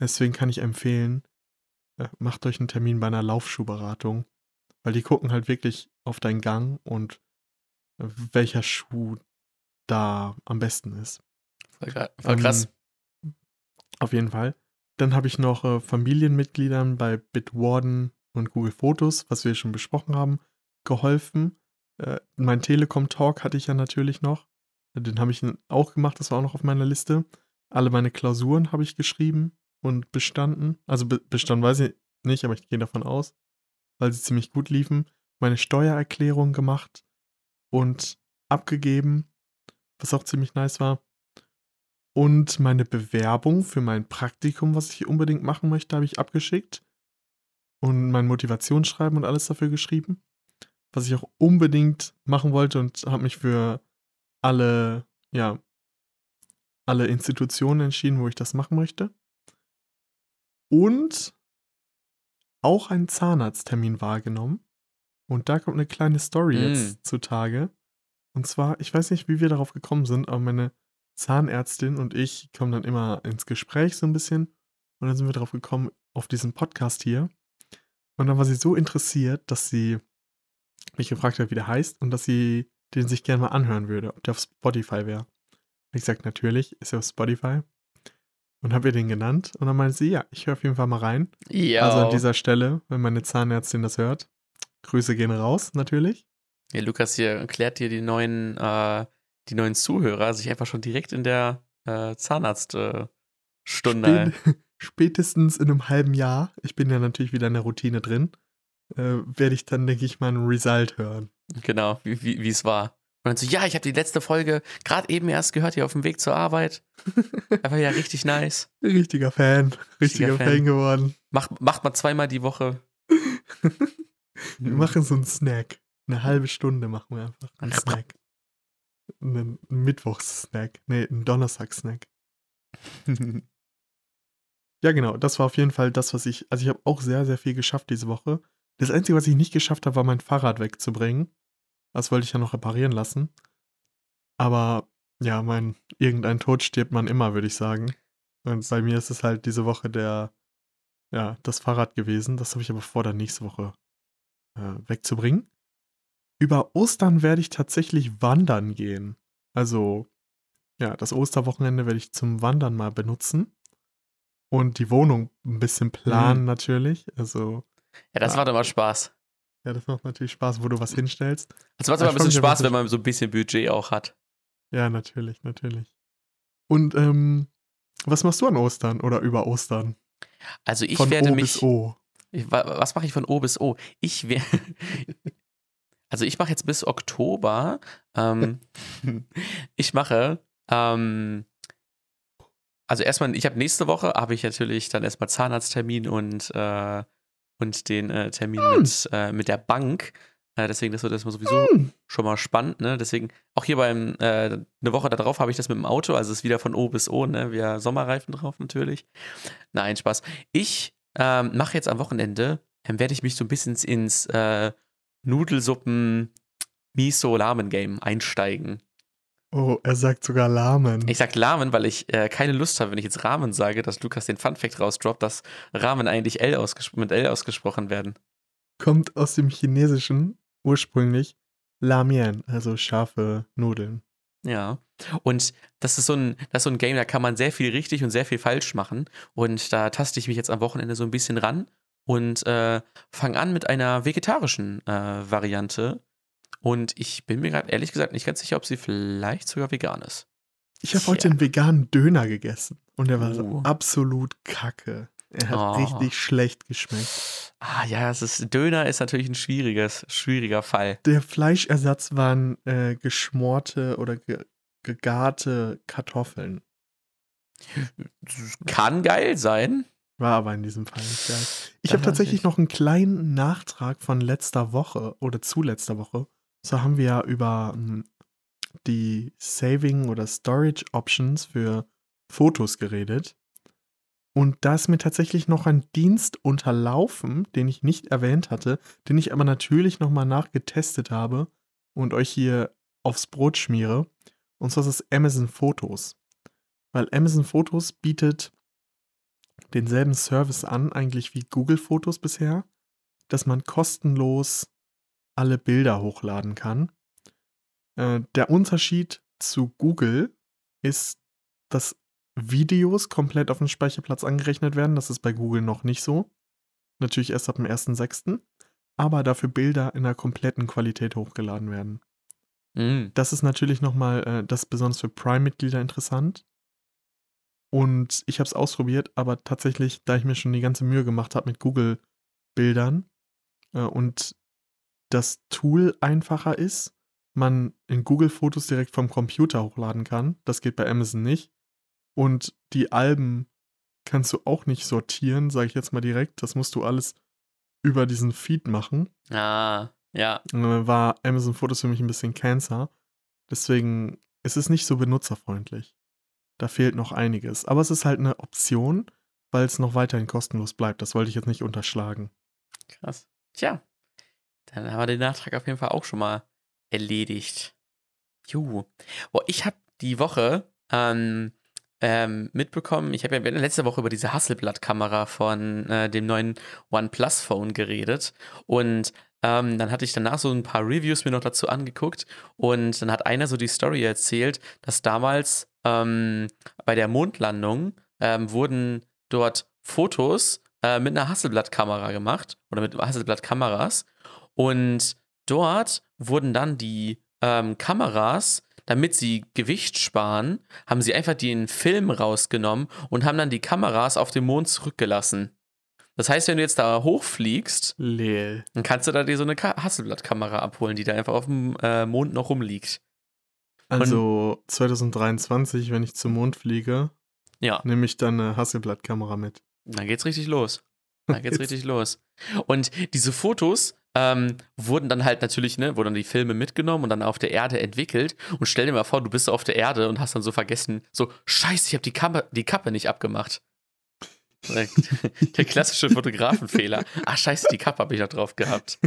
Deswegen kann ich empfehlen, äh, macht euch einen Termin bei einer Laufschuhberatung, weil die gucken halt wirklich auf deinen Gang und äh, welcher Schuh da am besten ist. Voll, voll krass. Ähm, auf jeden Fall. Dann habe ich noch äh, Familienmitgliedern bei Bitwarden und Google Fotos, was wir schon besprochen haben, geholfen. Äh, mein Telekom-Talk hatte ich ja natürlich noch. Den habe ich auch gemacht, das war auch noch auf meiner Liste. Alle meine Klausuren habe ich geschrieben und bestanden. Also be bestanden weiß ich nicht, aber ich gehe davon aus, weil sie ziemlich gut liefen. Meine Steuererklärung gemacht und abgegeben, was auch ziemlich nice war. Und meine Bewerbung für mein Praktikum, was ich unbedingt machen möchte, habe ich abgeschickt. Und mein Motivationsschreiben und alles dafür geschrieben was ich auch unbedingt machen wollte und habe mich für alle, ja, alle Institutionen entschieden, wo ich das machen möchte. Und auch einen Zahnarzttermin wahrgenommen. Und da kommt eine kleine Story Mm. jetzt zutage. Und zwar, ich weiß nicht, wie wir darauf gekommen sind, aber meine Zahnärztin und ich kommen dann immer ins Gespräch so ein bisschen. Und dann sind wir darauf gekommen, auf diesen Podcast hier. Und dann war sie so interessiert, dass sie mich gefragt hat, wie der heißt und dass sie den sich gerne mal anhören würde, ob der auf Spotify wäre. Ich gesagt, natürlich, ist er auf Spotify. Und habe ihr den genannt. Und dann meinte sie, ja, ich höre auf jeden Fall mal rein. Ja. Also an dieser Stelle, wenn meine Zahnärztin das hört, Grüße gehen raus, natürlich. ja, Lukas hier erklärt dir die neuen, äh, die neuen Zuhörer sich einfach schon direkt in der äh, Zahnarztstunde. Stunde. Spät, spätestens in einem halben Jahr, ich bin ja natürlich wieder in der Routine drin, äh, werde ich dann, denke ich, mal ein Result hören. Genau, wie wie wie es war. Und dann so, ja, ich habe die letzte Folge gerade eben erst gehört, hier auf dem Weg zur Arbeit. Einfach ja richtig nice. Richtiger Fan, richtiger, Richtiger Fan. Fan. geworden. Macht, macht mal zweimal die Woche. Wir machen so einen Snack. Eine halbe Stunde machen wir einfach einen Snack. Einen Mittwochs-Snack. Nee, einen Donnerstag-Snack. Ja, genau. Das war auf jeden Fall das, was ich. Also, ich habe auch sehr, sehr viel geschafft diese Woche. Das Einzige, was ich nicht geschafft habe, war mein Fahrrad wegzubringen. Das wollte ich ja noch reparieren lassen. Aber ja, mein irgendein Tod stirbt man immer, würde ich sagen. Und bei mir ist es halt diese Woche der, ja, das Fahrrad gewesen. Das habe ich aber vor, dann nächste Woche äh, wegzubringen. Über Ostern werde ich tatsächlich wandern gehen. Also, ja, das Osterwochenende werde ich zum Wandern mal benutzen. Und die Wohnung ein bisschen planen Mhm. natürlich. Also, Ja, das Ja. macht immer Spaß. ja, das macht natürlich Spaß, wo du was hinstellst. Also macht immer ein bisschen Spaß, wenn man so ein bisschen Budget auch hat. Ja, natürlich, natürlich. Und ähm, was machst du an Ostern oder über Ostern? Also ich Von werde O mich. bis O. Ich, was mache ich von O bis O? Ich werde. Also ich mache jetzt bis Oktober. Ähm, ich mache. Ähm, also erstmal, ich habe nächste Woche habe ich natürlich dann erstmal Zahnarzttermin und äh, und den äh, Termin Hm. mit, äh, mit der Bank. Äh, deswegen, das wird erstmal sowieso Hm. schon mal spannend, ne? Deswegen, auch hier beim, äh, eine Woche darauf habe ich das mit dem Auto, also es ist wieder von O bis O, ne? Wir Sommerreifen drauf natürlich. Nein, Spaß. Ich ähm, mache jetzt am Wochenende, ähm, werde ich mich so ein bisschen ins äh, Nudelsuppen Miso Ramen Game einsteigen. Oh, er sagt sogar Lahmen. Ich sag Ramen, weil ich äh, keine Lust habe, wenn ich jetzt Ramen sage, dass Lukas den Funfact rausdroppt, dass Ramen eigentlich L mit L ausgesprochen werden. Kommt aus dem Chinesischen ursprünglich Lamien, also scharfe Nudeln. Ja. Und das ist so ein, das ist so ein Game, da kann man sehr viel richtig und sehr viel falsch machen. Und da taste ich mich jetzt am Wochenende so ein bisschen ran und äh, fange an mit einer vegetarischen äh, Variante. Und ich bin mir gerade ehrlich gesagt nicht ganz sicher, ob sie vielleicht sogar vegan ist. Ich habe heute einen veganen Döner gegessen und der war so Oh. absolut kacke. Er hat Oh. richtig schlecht geschmeckt. Ah ja, es ist, Döner ist natürlich ein schwieriges, schwieriger Fall. Der Fleischersatz waren äh, geschmorte oder ge gegarte Kartoffeln. Kann geil sein. War aber in diesem Fall nicht geil. Ich habe tatsächlich ich- noch einen kleinen Nachtrag von letzter Woche oder zu letzter Woche. So haben wir ja über ähm, die Saving oder Storage Options für Fotos geredet. Und da ist mir tatsächlich noch ein Dienst unterlaufen, den ich nicht erwähnt hatte, den ich aber natürlich nochmal nachgetestet habe und euch hier aufs Brot schmiere. Und zwar ist es Amazon Fotos. Weil Amazon Fotos bietet denselben Service an, eigentlich wie Google Fotos bisher, dass man kostenlos alle Bilder hochladen kann. Äh, der Unterschied zu Google ist, dass Videos komplett auf den Speicherplatz angerechnet werden. Das ist bei Google noch nicht so. Natürlich erst ab dem 1.6. Aber dafür Bilder in einer kompletten Qualität hochgeladen werden. Mm. Das ist natürlich nochmal, äh, das ist besonders für Prime-Mitglieder interessant. Und ich habe es ausprobiert, aber tatsächlich, da ich mir schon die ganze Mühe gemacht habe mit Google-Bildern äh, und das Tool einfacher ist, man in Google Fotos direkt vom Computer hochladen kann. Das geht bei Amazon nicht. Und die Alben kannst du auch nicht sortieren, sage ich jetzt mal direkt. Das musst du alles über diesen Feed machen. Ah, ja. war Amazon Fotos für mich ein bisschen Cancer. Deswegen ist es nicht so benutzerfreundlich. Da fehlt noch einiges. Aber es ist halt eine Option, weil es noch weiterhin kostenlos bleibt. Das wollte ich jetzt nicht unterschlagen. Krass. Tja. Dann haben wir den Nachtrag auf jeden Fall auch schon mal erledigt. Juhu. Boah, ich habe die Woche ähm, ähm, mitbekommen, ich habe ja letzte Woche über diese Hasselblatt-Kamera von äh, dem neuen OnePlus-Phone geredet. Und ähm, dann hatte ich danach so ein paar Reviews mir noch dazu angeguckt. Und dann hat einer so die Story erzählt, dass damals ähm, bei der Mondlandung ähm, wurden dort Fotos äh, mit einer Hasselblatt-Kamera gemacht oder mit Hasselblatt-Kameras. Und dort wurden dann die ähm, Kameras, damit sie Gewicht sparen, haben sie einfach den Film rausgenommen und haben dann die Kameras auf dem Mond zurückgelassen. Das heißt, wenn du jetzt da hochfliegst, Leel. dann kannst du da dir so eine Hasselblatt-Kamera abholen, die da einfach auf dem äh, Mond noch rumliegt. Also 2023, wenn ich zum Mond fliege, Ja, nehme ich dann eine Hasselblatt-Kamera mit. dann geht's richtig los. Dann geht's richtig los. Und diese Fotos ähm, wurden dann halt natürlich, ne, wurden dann die Filme mitgenommen und dann auf der Erde entwickelt. Und stell dir mal vor, du bist auf der Erde und hast dann so vergessen, so, scheiße, ich habe die, Kappe- die Kappe nicht abgemacht. Der, klassische Fotografenfehler. Ach, scheiße, die Kappe habe ich noch drauf gehabt.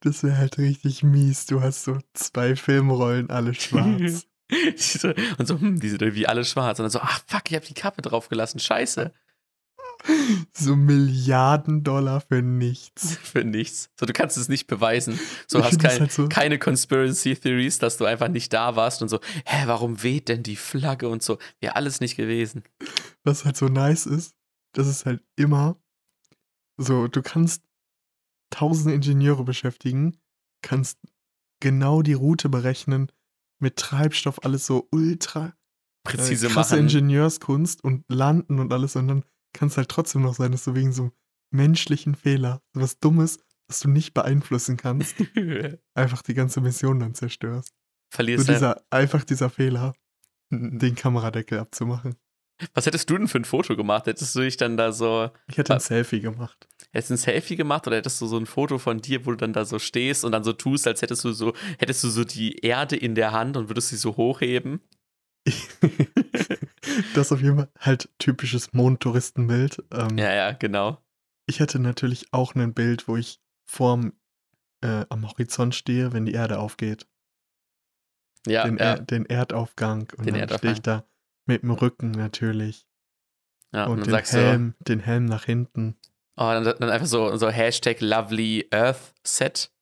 Das wäre halt richtig mies. Du hast so zwei Filmrollen, alle schwarz. Und so, hm, die sind irgendwie alle schwarz. Und dann so, ach fuck, ich habe die Kappe drauf gelassen. Scheiße. So Milliarden Dollar für nichts. Für nichts. So, du kannst es nicht beweisen. So, Ich hast kein, halt so- keine Conspiracy Theories, dass du einfach nicht da warst und so, hä, warum weht denn die Flagge und so. Wäre alles nicht gewesen. Was halt so nice ist, das ist halt immer so, du kannst tausende Ingenieure beschäftigen, kannst genau die Route berechnen, mit Treibstoff alles so ultra Präzise äh, krasse machen. Ingenieurskunst und landen und alles und dann kann es halt trotzdem noch sein, dass du wegen so einem menschlichen Fehler, so was Dummes, was du nicht beeinflussen kannst, einfach die ganze Mission dann zerstörst. So Verlierst du. dieser, einfach dieser Fehler, den Kameradeckel abzumachen. Was hättest du denn für ein Foto gemacht? Hättest du dich dann da so, Ich hätte ein? Selfie gemacht. hättest du ein Selfie gemacht oder hättest du so ein Foto von dir, wo du dann da so stehst und dann so tust, als hättest du so, hättest du so die Erde in der Hand und würdest sie so hochheben? das ist auf jeden Fall halt typisches Mondtouristenbild. Ähm, Ja, ja, genau. Ich hätte natürlich auch ein Bild, wo ich vorm äh, am Horizont stehe, wenn die Erde aufgeht. Ja, den, ja. Er, den Erdaufgang. Und Den dann stehe ich Erdaufgang. da mit dem Rücken natürlich. ja. und Und, den Helm, den Helm nach hinten. oh, dann, dann einfach so, so Hashtag Lovely Earth Set.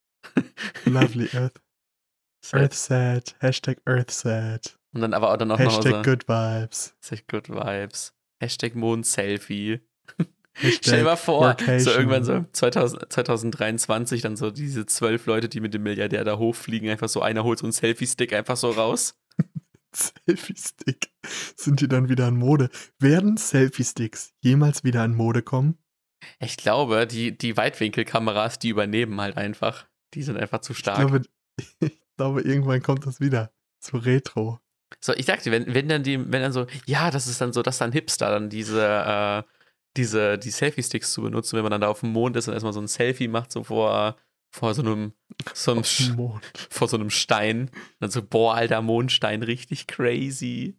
Lovely Earth. Set. Earth Sad. Hashtag Earth Sad. Und dann aber auch dann auch noch Hashtag so Good Vibes. Hashtag Good Vibes. Hashtag Mond-Selfie. Stell dir mal vor, so Workation. irgendwann so 2000, 2023 dann so diese zwölf Leute, die mit dem Milliardär da hochfliegen, einfach so einer holt so einen Selfie-Stick einfach so raus. Selfie-Stick. Sind die dann wieder in Mode? Werden Selfie-Sticks jemals wieder in Mode kommen? Ich glaube, die, die Weitwinkelkameras, die übernehmen halt einfach. Die sind einfach zu Ich stark. glaube, ich glaube, irgendwann kommt das wieder. So Retro. So, ich sagte, wenn, wenn dann die, wenn dann so, ja, das ist dann so, dass dann Hipster dann diese, äh, diese, die Selfie-Sticks zu benutzen, wenn man dann da auf dem Mond ist und erstmal so ein Selfie macht, so vor, vor so einem, so einem, vor so einem Stein. Dann so, boah, alter Mondstein, richtig crazy.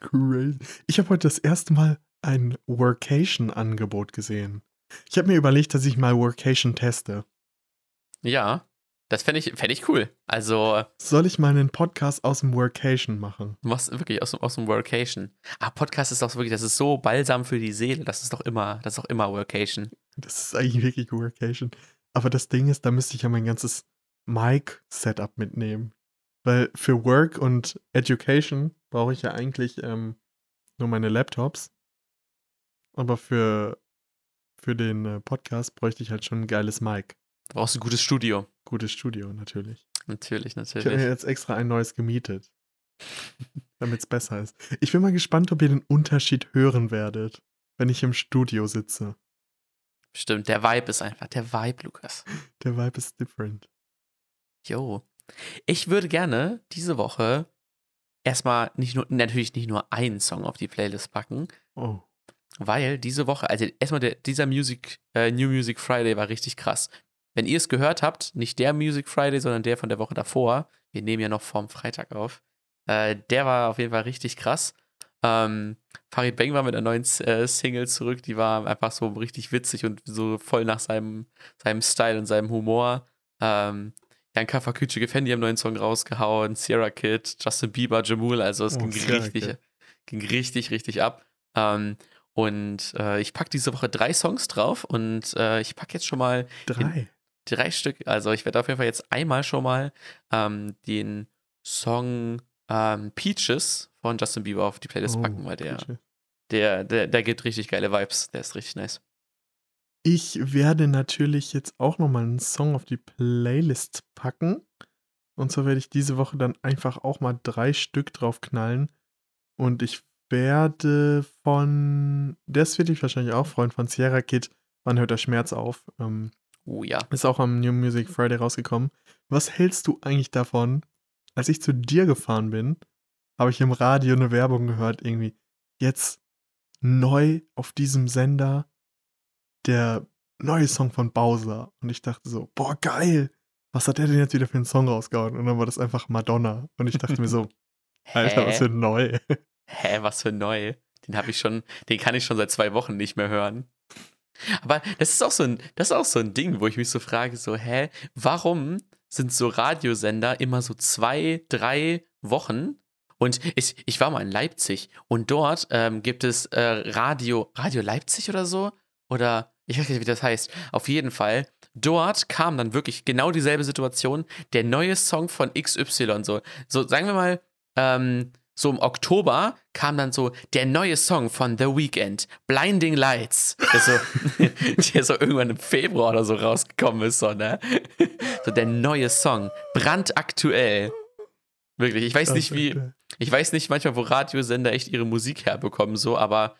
Crazy. Ich habe heute das erste Mal ein Workation-Angebot gesehen. Ich habe mir überlegt, dass ich mal Workation teste. Ja, das fände ich, fänd ich cool. Also, Soll ich mal einen Podcast aus dem Workation machen? du machst wirklich aus, dem- aus dem Workation. Ah, Podcast ist doch wirklich, das ist so balsam für die Seele. Das ist doch immer, das ist doch immer Workation. Das ist eigentlich wirklich Workation. Aber das Ding ist, da müsste ich ja mein ganzes Mic-Setup mitnehmen. Weil für Work und Education brauche ich ja eigentlich ähm, nur meine Laptops. Aber für, für den äh, Podcast bräuchte ich halt schon ein geiles Mic. Du brauchst ein gutes Studio. Gutes Studio natürlich. Natürlich, Ich habe mir natürlich. jetzt extra ein neues gemietet. Damit es besser ist. Ich bin mal gespannt, ob ihr den Unterschied hören werdet, wenn ich im Studio sitze. Stimmt, der Vibe ist einfach, der Vibe, Lukas. Der Vibe ist different. Jo. Ich würde gerne diese Woche erstmal nicht nur, natürlich nicht nur einen Song auf die Playlist packen, Oh. weil diese Woche, also erstmal der, dieser Music, äh, New Music Friday war richtig krass. Wenn ihr es gehört habt, nicht der Music Friday, sondern der von der Woche davor, wir nehmen ja noch vorm Freitag auf, äh, der war auf jeden Fall richtig krass. Ähm, Farid Bang war mit einer neuen äh, Single zurück, die war einfach so richtig witzig und so voll nach seinem, seinem Style und seinem Humor. Ähm, Jan Kafaküche Gefendi haben einen neuen Song rausgehauen, Sierra Kid, Justin Bieber, Jamul, also es oh, ging richtig, ging richtig, richtig ab. Ähm, und äh, ich packe diese Woche drei Songs drauf und äh, ich packe jetzt schon mal drei. Drei Stück. Also ich werde auf jeden Fall jetzt einmal schon mal ähm, den Song ähm, Peaches von Justin Bieber auf die Playlist oh, packen, weil der, der, der, der gibt richtig geile Vibes. Der ist richtig nice. Ich werde natürlich jetzt auch nochmal einen Song auf die Playlist packen. Und zwar werde ich diese Woche dann einfach auch mal drei Stück drauf knallen. Und ich werde von, das will ich wahrscheinlich auch freuen, von Sierra Kid, Wann hört der Schmerz auf? Ähm, oh ja. Ist auch am New Music Friday rausgekommen. Was hältst du eigentlich davon? Als ich zu dir gefahren bin, habe ich im Radio eine Werbung gehört, irgendwie, jetzt neu auf diesem Sender der neue Song von Bowser. Und ich dachte so, boah, geil! Was hat der denn jetzt wieder für einen Song rausgehauen? Und dann war das einfach Madonna. Und ich dachte mir so, Alter, was für neu. hä, was für neu? Den habe ich schon, den kann ich schon seit zwei Wochen nicht mehr hören. Aber das ist auch so ein, das ist auch so ein Ding, wo ich mich so frage, so, hä, warum sind so Radiosender immer so zwei, drei Wochen? Und ich, ich war mal in Leipzig und dort ähm, gibt es äh, Radio, Radio Leipzig oder so? Oder ich weiß nicht, wie das heißt. Auf jeden Fall, dort kam dann wirklich genau dieselbe Situation. Der neue Song von XY, so, so sagen wir mal, ähm, so im Oktober kam dann so der neue Song von The Weeknd, Blinding Lights, der so, der so irgendwann im Februar oder so rausgekommen ist, so, ne? So der neue Song, brandaktuell. Wirklich, ich weiß nicht, wie, ich weiß nicht manchmal, wo Radiosender echt ihre Musik herbekommen, so, aber,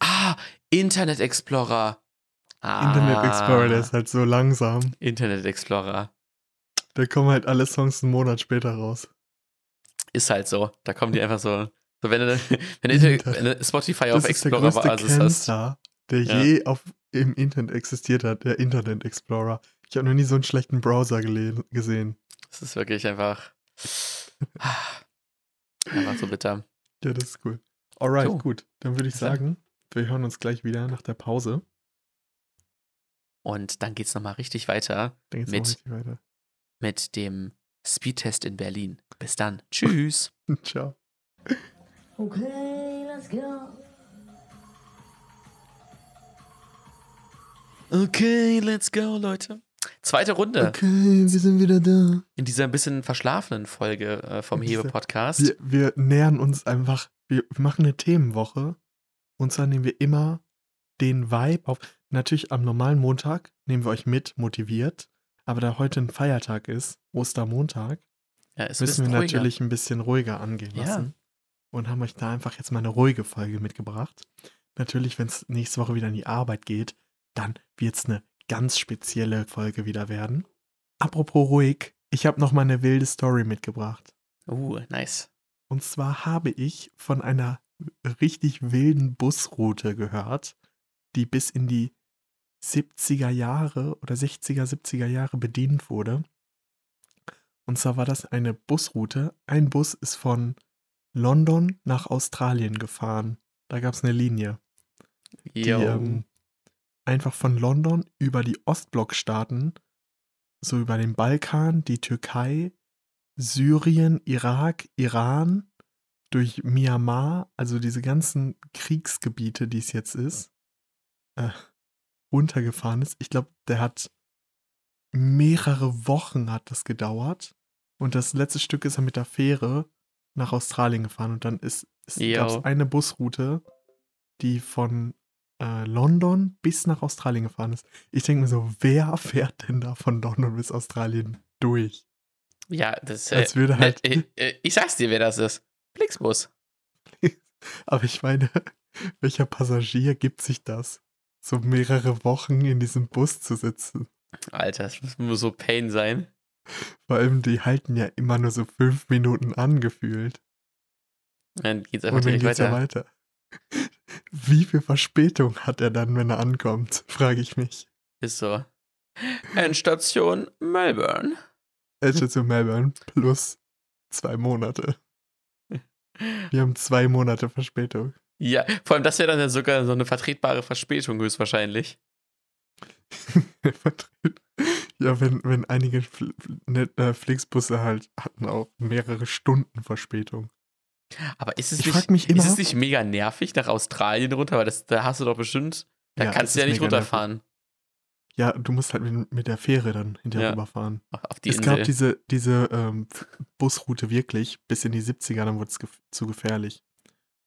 ah, Internet Explorer. Ah, Internet Explorer, der ist halt so langsam. Internet Explorer. Da kommen halt alle Songs einen Monat später raus. Ist halt so. Da kommen die einfach so. so wenn, du, wenn, du, wenn Spotify das auf Explorer Basis hast. Der ja. je auf, im Internet existiert hat, der Internet Explorer. Ich habe noch nie so einen schlechten Browser gesehen. Das ist wirklich einfach. einfach so bitter. Ja, das ist cool. Alright, so. gut. Dann würde ich sagen, wir hören uns gleich wieder nach der Pause. Und dann geht es nochmal richtig weiter mit, richtig weiter. mit dem Speedtest in Berlin. Bis dann. Tschüss. Ciao. Okay, let's go. Okay, let's go, Leute. Zweite Runde. Okay, wir sind wieder da. In dieser ein bisschen verschlafenen Folge äh, vom Hebe-Podcast. Wir, wir, nähern uns einfach, wir machen eine Themenwoche. Und zwar nehmen wir immer den Vibe auf. Natürlich am normalen Montag nehmen wir euch mit, motiviert. Aber da heute ein Feiertag ist, Ostermontag, ja, müssen wir ruhiger. natürlich ein bisschen ruhiger angehen lassen. Ja. Und haben euch da einfach jetzt mal eine ruhige Folge mitgebracht. Natürlich, wenn es nächste Woche wieder in die Arbeit geht, dann wird es eine ganz spezielle Folge wieder werden. Apropos ruhig, ich habe noch mal eine wilde Story mitgebracht. Uh, nice. Und zwar habe ich von einer richtig wilden Busroute gehört, die bis in die 70er Jahre oder 60er, 70er Jahre bedient wurde. Und zwar war das eine Busroute. Ein Bus ist von London nach Australien gefahren. Da gab es eine Linie. Die ähm, einfach von London über die Ostblockstaaten, so über den Balkan, die Türkei, Syrien, Irak, Iran, durch Myanmar, also diese ganzen Kriegsgebiete, die es jetzt ist, äh, runtergefahren ist. Ich glaube, der hat mehrere Wochen hat das gedauert. Und das letzte Stück ist er mit der Fähre nach Australien gefahren. Und dann ist, ist gab es eine Busroute, die von äh, London bis nach Australien gefahren ist. Ich denke mir so, wer fährt denn da von London bis Australien durch? Ja, das äh, Als würde halt. Äh, äh, ich sag's dir, wer das ist. Flixbus. Aber ich meine, welcher Passagier gibt sich das? so mehrere Wochen in diesem Bus zu sitzen. Alter, das muss nur so Pain sein. Vor allem, die halten ja immer nur so fünf Minuten angefühlt. Dann geht's einfach Und dann geht's weiter. Ja weiter. Wie viel Verspätung hat er dann, wenn er ankommt, frage ich mich. Ist so. Endstation Melbourne. Endstation Melbourne plus zwei Monate. Wir haben zwei Monate Verspätung. Ja, vor allem das wäre dann ja sogar so eine vertretbare Verspätung höchstwahrscheinlich. Ja, wenn, wenn einige ne, äh, Flixbusse halt hatten auch mehrere Stunden Verspätung. Aber ist es, Ich nicht, mich immer- ist es nicht mega nervig nach Australien runter? Weil das, da hast du doch bestimmt, da Ja, kannst du ja nicht runterfahren. Ja, du musst halt mit, mit der Fähre dann hinterher Ja. rüberfahren. Auf die es Insel. gab diese, diese ähm, Busroute wirklich bis in die 70er, dann wurde es gef zu gefährlich.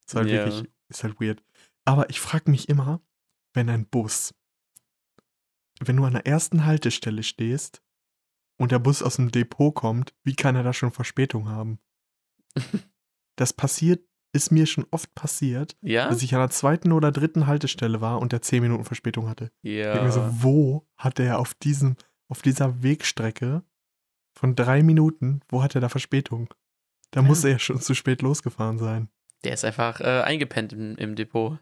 Ist halt Ja. wirklich, ist halt weird. Aber ich frage mich immer, wenn ein Bus, wenn du an der ersten Haltestelle stehst und der Bus aus dem Depot kommt, wie kann er da schon Verspätung haben? das passiert, ist mir schon oft passiert, ja? dass ich an der zweiten oder dritten Haltestelle war und der 10 Minuten Verspätung hatte. Ich denk mir so, ja. wo hat er auf diesem, auf dieser Wegstrecke von drei Minuten, wo hat er da Verspätung? Da Ja. muss er ja schon zu spät losgefahren sein Der ist einfach äh, eingepennt im, im Depot.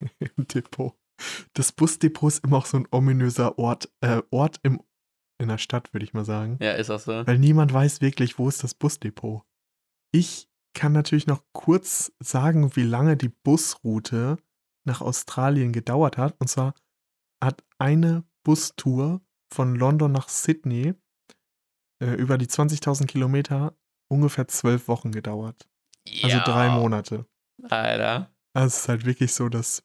im Depot. Das Busdepot ist immer auch so ein ominöser Ort, äh, Ort im, in der Stadt, würde ich mal sagen. Ja, ist auch so. Weil niemand weiß wirklich, wo ist das Busdepot. Ich kann natürlich noch kurz sagen, wie lange die Busroute nach Australien gedauert hat. Und zwar hat eine Bustour von London nach Sydney äh, über die 20.000 Kilometer ungefähr zwölf Wochen gedauert. Also ja. drei Monate. Alter. Also es ist halt wirklich so, dass,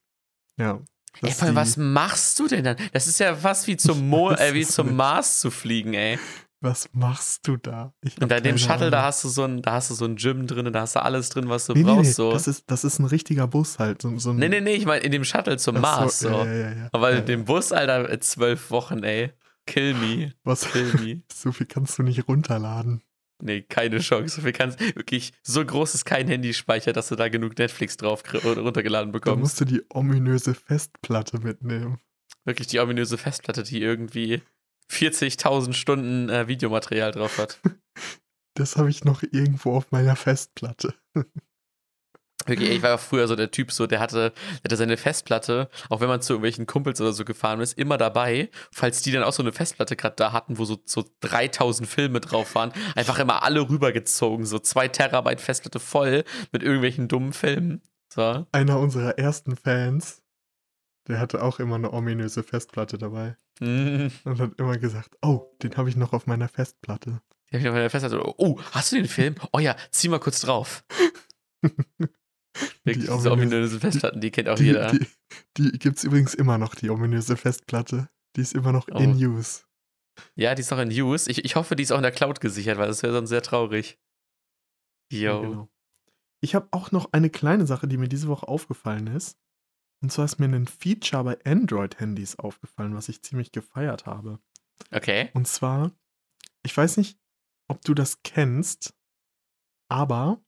ja. Ey, die- was machst du denn dann? Das ist ja fast wie zum, Mo äh, wie zum. Mars zu fliegen, ey. was machst du da? Und bei dem Shuttle, da Ahnung. hast du so ein, da hast du so ein Gym drin, da hast du alles drin, was du Nee, brauchst. nee, so. das, ist, das ist ein richtiger Bus halt. So, so nee, nee, nee, ich meine in dem Shuttle zum Mars. So, Ja, ja, ja, ja. Aber in dem Bus, Alter, äh, zwölf Wochen, ey. Kill me. Was, Kill me. so viel kannst du nicht runterladen. Nee, keine Chance. So viel kannst wirklich, so groß ist kein Handyspeicher, dass du da genug Netflix drauf runtergeladen Da bekommst. musst du die ominöse Festplatte mitnehmen. Wirklich die ominöse Festplatte, die irgendwie 40.000 Stunden äh, Videomaterial drauf hat. Das habe ich noch irgendwo auf meiner Festplatte. Wirklich, ich war früher so der Typ, so, der hatte, der hatte seine Festplatte, auch wenn man zu irgendwelchen Kumpels oder so gefahren ist, immer dabei, falls die dann auch so eine Festplatte gerade da hatten, wo so, so 3000 Filme drauf waren, einfach immer alle rübergezogen, so zwei Terabyte Festplatte voll mit irgendwelchen dummen Filmen. So. Einer unserer ersten Fans, der hatte auch immer eine ominöse Festplatte dabei. Mm. Und hat immer gesagt, oh, den habe ich noch auf meiner Festplatte. Die hab ich auf meiner Festplatte. Oh, hast du den Film? Oh ja, zieh mal kurz drauf. Wirklich, Die diese ominöse- ominösen Festplatten, die kennt auch Die, jeder. die, die gibt es übrigens immer noch, die ominöse Festplatte. Die ist immer noch Oh. in use. Ja, die ist noch in Use. Ich, ich hoffe, die ist auch in der Cloud gesichert, weil das wäre sonst sehr traurig. Jo. Ja, genau. Ich habe auch noch eine kleine Sache, die mir diese Woche aufgefallen ist. Und zwar ist mir ein Feature bei Android-Handys aufgefallen, was ich ziemlich gefeiert habe. Okay. Und zwar, ich weiß nicht, ob du das kennst, aber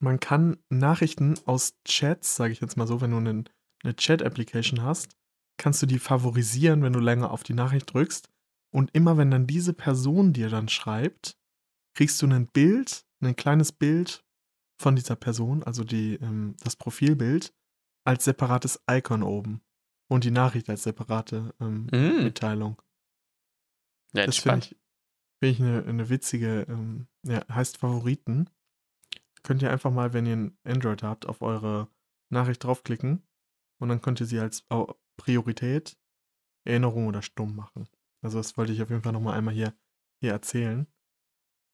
man kann Nachrichten aus Chats, sage ich jetzt mal so, wenn du einen, eine Chat-Application hast, kannst du die favorisieren, wenn du länger auf die Nachricht drückst. Und immer wenn dann diese Person dir dann schreibt, kriegst du ein Bild, ein kleines Bild von dieser Person, also die, ähm, das Profilbild, als separates Icon oben. Und die Nachricht als separate ähm, Mm. Mitteilung. Ja, Das finde ich, find ich eine, eine witzige, ähm, ja, heißt Favoriten. Könnt ihr einfach mal, wenn ihr ein Android habt, auf eure Nachricht draufklicken und dann könnt ihr sie als Priorität, Erinnerung oder stumm machen. Also das wollte ich auf jeden Fall nochmal einmal hier, hier erzählen,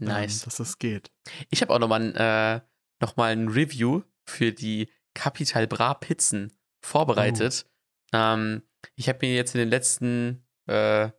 ähm, Nice. dass das geht. Ich habe auch nochmal ein, äh, noch mal ein Review für die Capital Bra Pizzen vorbereitet. Ähm, ich habe mir jetzt in den letzten äh,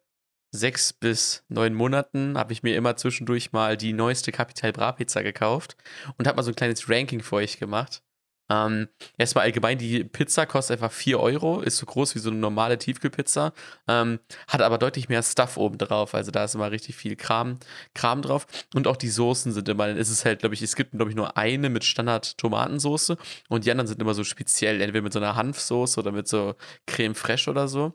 sechs bis neun Monaten habe ich mir immer zwischendurch mal die neueste Capital Bra Pizza gekauft und habe mal so ein kleines Ranking für euch gemacht. Ähm, erstmal allgemein, die Pizza kostet einfach 4 Euro, ist so groß wie so eine normale Tiefkühlpizza, ähm, hat aber deutlich mehr Stuff oben drauf. Also da ist immer richtig viel Kram, Kram drauf. Und auch die Soßen sind immer, ist es halt, glaube ich, es gibt, glaube ich, nur eine mit Standard-Tomatensoße und die anderen sind immer so speziell, entweder mit so einer Hanfsoße oder mit so Creme fraiche oder so.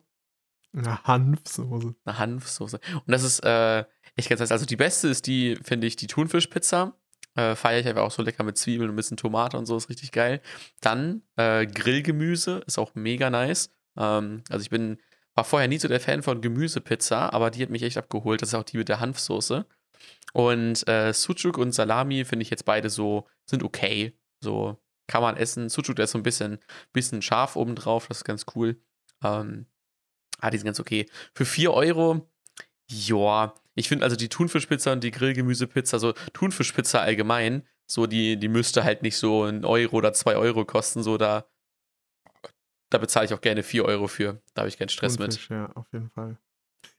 Eine Hanfsoße. Eine Hanfsoße. Und das ist äh, echt ganz nice. Also die beste ist die, finde ich, die Thunfischpizza. Äh, Feiere ich einfach auch so lecker mit Zwiebeln und ein bisschen Tomate und so, ist richtig geil. Dann äh, Grillgemüse, ist auch mega nice. Ähm, also ich bin, war vorher nie so der Fan von Gemüsepizza, aber die hat mich echt abgeholt. Das ist auch die mit der Hanfsoße. Und äh, Sucuk und Salami finde ich jetzt beide so, sind okay. So kann man essen. Sucuk, da ist so ein bisschen, bisschen scharf obendrauf, das ist ganz cool. Ähm, ah, die sind ganz okay. Für 4 Euro, ja, ich finde also die Thunfischpizza und die Grillgemüsepizza, so Thunfischpizza allgemein, so die, die müsste halt nicht so ein Euro oder zwei Euro kosten, so da, da bezahle ich auch gerne 4 Euro für. Da habe ich keinen Stress Thunfisch, mit. Ja, auf jeden Fall.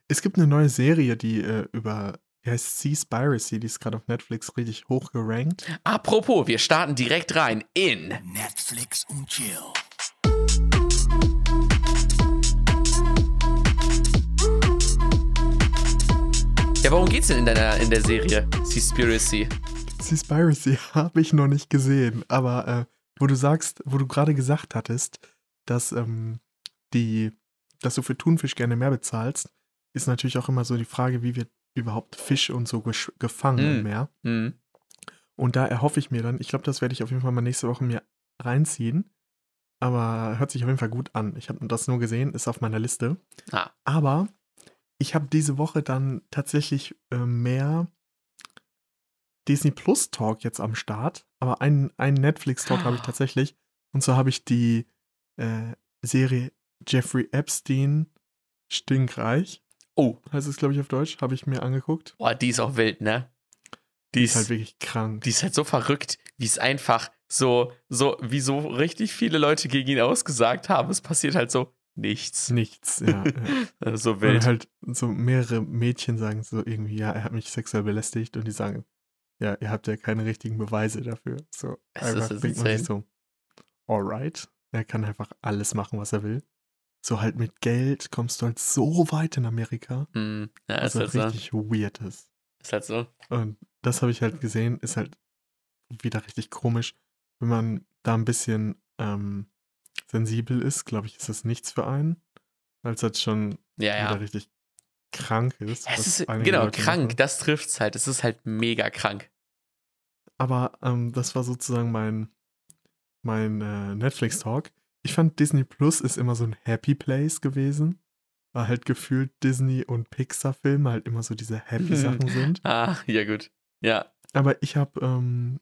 Es gibt eine neue Serie, die äh, über, die heißt Seaspiracy, die ist gerade auf Netflix richtig hoch gerankt. Apropos, wir starten direkt rein in Netflix und Chill. Worum geht's denn in, deiner, in der Serie Seaspiracy? Seaspiracy habe ich noch nicht gesehen, aber äh, wo du sagst, wo du gerade gesagt hattest, dass ähm, die, dass du für Thunfisch gerne mehr bezahlst, ist natürlich auch immer so die Frage, wie wird überhaupt Fisch und so gefangen Mm. im Meer. Hm. Und da erhoffe ich mir dann, ich glaube, das werde ich auf jeden Fall mal nächste Woche mir reinziehen. Aber hört sich auf jeden Fall gut an. Ich habe das nur gesehen, ist auf meiner Liste. Ah. Aber ich habe diese Woche dann tatsächlich äh, mehr Disney Plus Talk jetzt am Start. Aber einen, einen Netflix Talk habe ich Ah. tatsächlich. Und so habe ich die äh, Serie Jeffrey Epstein Stinkreich. Oh, Heißt es, glaube ich, auf Deutsch. Habe ich mir angeguckt. boah, die ist auch wild, ne? Die Ist halt wirklich krank. die ist halt so verrückt, wie es einfach so, so, wie so richtig viele Leute gegen ihn ausgesagt haben. Es passiert halt so nichts. Nichts, ja. ja. Äh, So wild. halt so mehrere Mädchen sagen so irgendwie, ja, er hat mich sexuell belästigt und die sagen, ja, ihr habt ja keine richtigen Beweise dafür. So, Es einfach ist denkt man sich so, alright, er kann einfach alles machen, was er will. So halt mit Geld kommst du halt so weit in Amerika, Hm, ja, was ist halt halt so. richtig weird ist. Ist halt so. Und das habe ich halt gesehen, ist halt wieder richtig komisch. Wenn man da ein bisschen ähm, sensibel ist, glaube ich, ist das nichts für einen. Weil es halt schon Ja, wieder ja. richtig krank ist. Es ist, genau, Leute krank, machen. das trifft's halt. Es ist halt mega krank. Aber ähm, das war sozusagen mein, mein äh, Netflix-Talk. Ich fand Disney Plus ist immer so ein Happy Place gewesen. Weil halt gefühlt Disney und Pixar-Filme halt immer so diese happy Sachen sind. Ah, ja, gut. Ja. Aber ich habe ähm,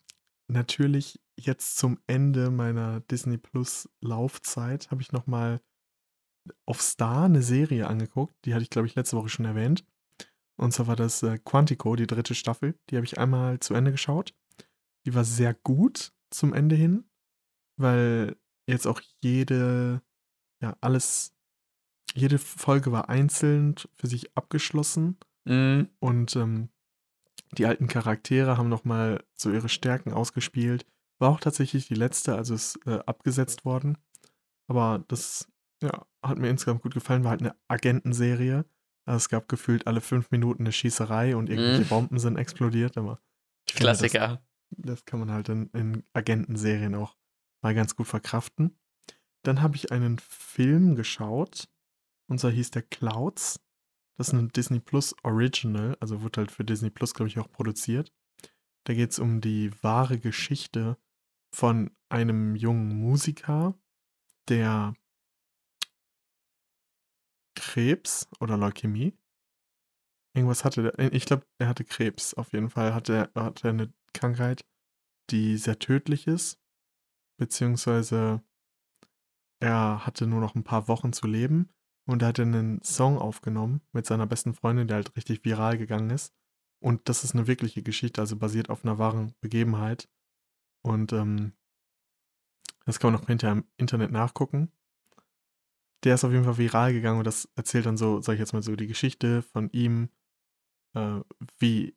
natürlich jetzt zum Ende meiner Disney Plus Laufzeit habe ich noch mal auf Star eine Serie angeguckt. Die hatte ich glaube ich letzte Woche schon erwähnt. Und zwar war das äh, Quantico, die dritte Staffel. Die habe ich einmal zu Ende geschaut. Die war sehr gut zum Ende hin, weil jetzt auch jede, ja alles, jede Folge war einzeln für sich abgeschlossen. Mhm. Und ähm, die alten Charaktere haben nochmal so ihre Stärken ausgespielt. War auch tatsächlich die letzte, also ist äh, abgesetzt worden. Aber das ja, hat mir insgesamt gut gefallen. War halt eine Agentenserie. Also es gab gefühlt alle fünf Minuten eine Schießerei und irgendwelche Mhm. Bomben sind explodiert. Aber finde, das, Klassiker. das kann man halt in, in Agentenserien auch mal ganz gut verkraften. Dann habe ich einen Film geschaut. Und zwar hieß der Clouds. Das ist ein Disney Plus Original. Also wird halt für Disney Plus, glaube ich, auch produziert. Da geht es um die wahre Geschichte von einem jungen Musiker, der Krebs oder Leukämie. Irgendwas hatte der. Ich glaube, er hatte Krebs. Auf jeden Fall hatte er, hatte eine Krankheit, die sehr tödlich ist. Beziehungsweise er hatte nur noch ein paar Wochen zu leben. Und er hatte einen Song aufgenommen mit seiner besten Freundin, der halt richtig viral gegangen ist. Und das ist eine wirkliche Geschichte, also basiert auf einer wahren Begebenheit. Und ähm, das kann man auch hinterher im Internet nachgucken. Der ist auf jeden Fall viral gegangen und das erzählt dann so, sag ich jetzt mal so, die Geschichte von ihm, äh, wie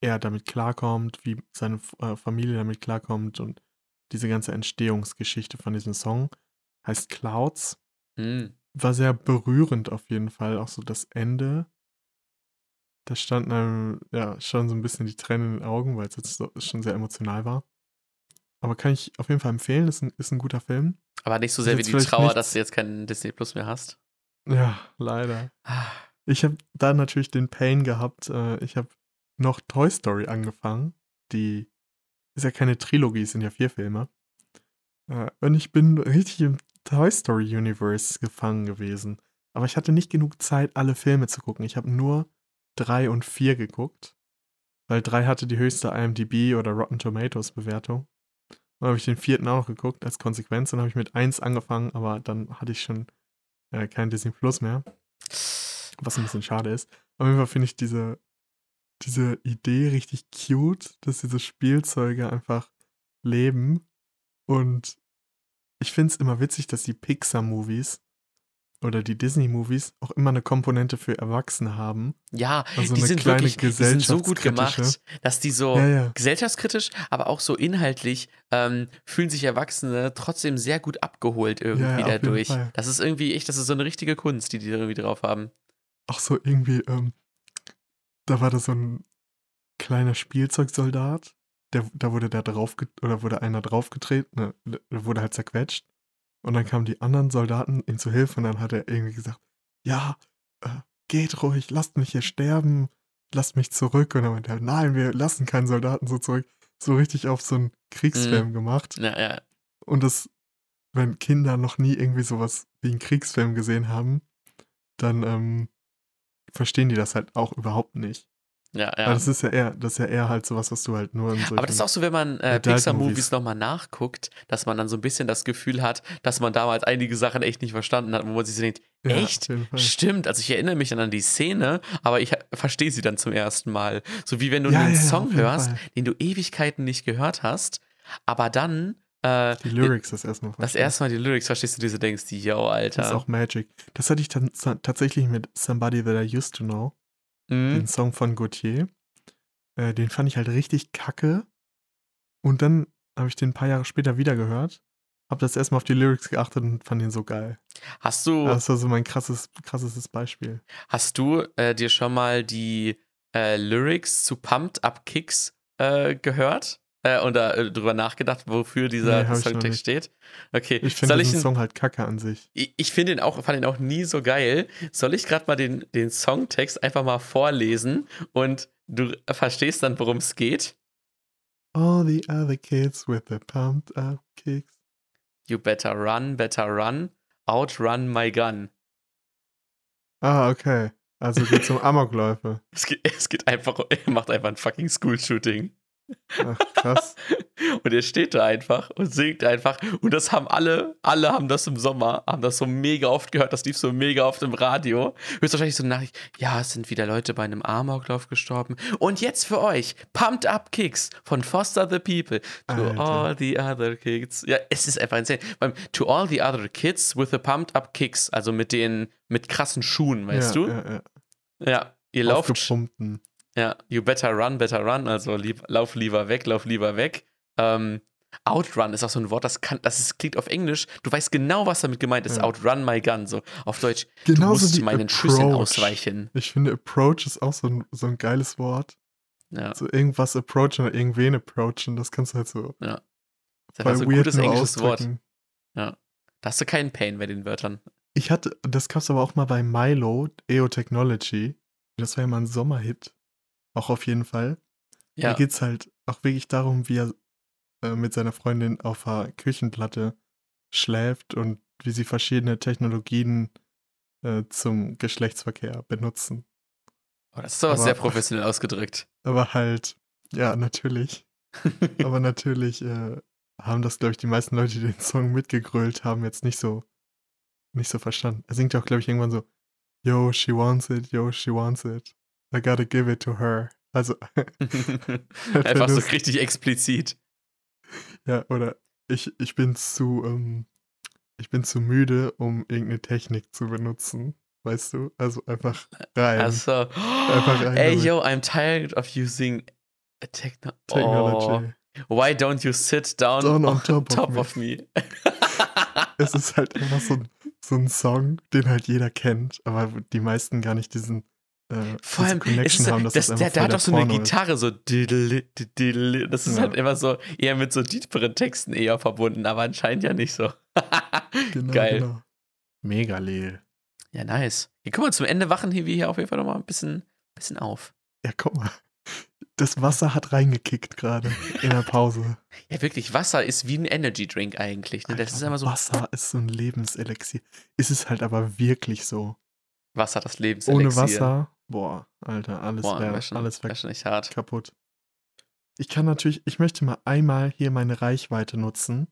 er damit klarkommt, wie seine äh, Familie damit klarkommt und diese ganze Entstehungsgeschichte von diesem Song heißt Clouds. Mhm. War sehr berührend auf jeden Fall, auch so das Ende. Da standen einem ja schon so ein bisschen die Tränen in den Augen, weil es jetzt so, schon sehr emotional war. Aber kann ich auf jeden Fall empfehlen, ist ein, ist ein guter Film. Aber nicht so sehr wie die Trauer, nichts- dass du jetzt keinen Disney Plus mehr hast. Ja, leider. Ich habe da natürlich den Pain gehabt. Äh, ich habe noch Toy Story angefangen. Die ist ja keine Trilogie, es sind ja vier Filme. Äh, und ich bin richtig im Toy Story Universe gefangen gewesen. Aber ich hatte nicht genug Zeit, alle Filme zu gucken. Ich habe nur drei und vier geguckt. weil 3 hatte die höchste IMDb oder Rotten Tomatoes Bewertung. Dann habe ich den vierten auch noch geguckt als Konsequenz. Dann habe ich mit 1 angefangen, aber dann hatte ich schon äh, kein Disney Plus mehr. Was ein bisschen schade ist. Auf jeden Fall finde ich diese, diese Idee richtig cute, dass diese Spielzeuge einfach leben. Und ich finde es immer witzig, dass die Pixar-Movies oder die Disney-Movies auch immer eine Komponente für Erwachsene haben. Ja, Also die sind wirklich die sind so gut gemacht, dass die so Ja, ja. gesellschaftskritisch, aber auch so inhaltlich ähm, fühlen sich Erwachsene trotzdem sehr gut abgeholt irgendwie Ja, dadurch. Das ist irgendwie echt, das ist so eine richtige Kunst, die die da irgendwie drauf haben. Auch so irgendwie, ähm, da war da so ein kleiner Spielzeugsoldat, der, da wurde der drauf, oder wurde einer draufgetreten, ne, der wurde halt zerquetscht. Und dann kamen die anderen Soldaten ihm zu Hilfe und dann hat er irgendwie gesagt, ja, äh, geht ruhig, lasst mich hier sterben, lasst mich zurück. Und dann meinte er, nein, wir lassen keinen Soldaten so zurück. So richtig auf so einen Kriegsfilm gemacht. Ja, ja. Und das, wenn Kinder noch nie irgendwie sowas wie einen Kriegsfilm gesehen haben, dann ähm, verstehen die das halt auch überhaupt nicht. Ja, ja. das ist ja eher, das ist ja eher halt sowas, was du halt nur in Aber das ist auch so, wenn man äh. Pixar-Movies nochmal nachguckt, dass man dann so ein bisschen das Gefühl hat, dass man damals einige Sachen echt nicht verstanden hat, wo man sich so denkt, Ja, echt? Stimmt, also ich erinnere mich dann an die Szene, aber ich verstehe sie dann zum ersten Mal. So wie wenn du Ja, einen ja, Song hörst, Fall. den du Ewigkeiten nicht gehört hast, aber dann äh, Die Lyrics das erstmal das verstehen. erste Mal die Lyrics verstehst du dir so denkst, yo, Alter. Das ist auch Magic. Das hatte ich dann tatsächlich mit Somebody That I Used to Know, Mhm. den Song von Gautier. Äh, den fand ich halt richtig kacke. Und dann habe ich den ein paar Jahre später wieder gehört, habe das erstmal auf die Lyrics geachtet und fand den so geil. Hast du, Das war so mein krasses, krassestes Beispiel. hast du äh, dir schon mal die äh, Lyrics zu Pumped Up Kicks äh, gehört? Äh, und da äh, drüber nachgedacht, wofür dieser Nee, Songtext steht? Okay, Ich finde den Song halt kacke an sich. Ich, ich finde ihn auch, fand ihn auch nie so geil. Soll ich gerade mal den, den Songtext einfach mal vorlesen und du verstehst dann, worum es geht? All the other kids with the pumped up kicks. You better run, better run, outrun my gun. Ah, okay. Also geht's um Amokläufe. Es geht, es geht einfach, er macht einfach ein fucking School-Shooting. Ach, krass. Und er steht da einfach und singt einfach. Und das haben alle, alle haben das im Sommer, haben das so mega oft gehört. Das lief so mega oft im Radio. Höchstwahrscheinlich so eine Nachricht, ja, es sind wieder Leute bei einem Amoklauf gestorben. Und jetzt für euch, Pumped Up Kicks von Foster the People. To Alter. all the other kids. Ja, es ist einfach insane. Beim, to all the other kids with the Pumped Up Kicks. Also mit den, mit krassen Schuhen, weißt ja, du? Ja, ja. Ja, ihr lauft. Ja, you better run, better run, also lieb, lauf lieber weg, lauf lieber weg. Ähm, outrun ist auch so ein Wort, das kann, das ist, klingt auf Englisch, du weißt genau, was damit gemeint ist. Ja. Outrun my gun, so auf Deutsch. du Genauso musst wie meinen Schüssen approach. ausweichen. Ich finde, Approach ist auch so ein, so ein geiles Wort. Ja, So irgendwas approachen oder irgendwen approachen, das kannst du halt so das ist einfach so ein gutes englisches Wort. ausdrücken. Da hast du keinen Pain bei den Wörtern. Ich hatte, das gab's aber auch mal bei Milo, EO Technology. Das war ja mal ein Sommerhit. Auch auf jeden Fall. Da Ja, geht's halt auch wirklich darum, wie er äh, mit seiner Freundin auf der Küchenplatte schläft und wie sie verschiedene Technologien äh, zum Geschlechtsverkehr benutzen. oh, das ist aber aber- sehr professionell ausgedrückt. Aber halt, ja, natürlich. Aber natürlich äh, haben das, glaube ich, die meisten Leute, die den Song mitgegrölt haben, jetzt nicht so, nicht so verstanden. Er singt ja auch, glaube ich, irgendwann so, Yo, she wants it, yo, she wants it. I gotta give it to her. Also, einfach so richtig explizit. ja, oder ich, ich bin zu, ähm, ich bin zu müde, um irgendeine Technik zu benutzen. Weißt du? Also einfach rein. Also, rein ey, damit. yo, I'm tired of using a techno Oh. Technology. Why don't you sit down, Down on on top top, of of me? Es ist halt einfach so ein, so ein Song, den halt jeder kennt, aber die meisten gar nicht diesen äh, Vor allem, Connection ist, haben, dass das, das, der, der hat doch so eine. Gitarre, so. Das ist halt immer so eher mit so tieferen Texten eher verbunden, aber anscheinend ja nicht so. Genau, Geil. Genau. Mega leel. Ja, nice. Hier, guck mal, zum Ende wachen hier wir hier auf jeden Fall nochmal ein bisschen, bisschen auf. Ja, guck mal. Das Wasser hat reingekickt gerade in der Pause. Ja, wirklich, Wasser ist wie ein Energy Drink eigentlich. Ne? Das Alter, ist immer so Wasser ist so ein Lebenselixier. Ist es halt aber wirklich so. Wasser, das Ohne Lebenselixier. Wasser, boah, Alter, alles Boah, wäre wär schon, alles wär echt hart. kaputt. ich kann natürlich, ich möchte mal einmal hier meine Reichweite nutzen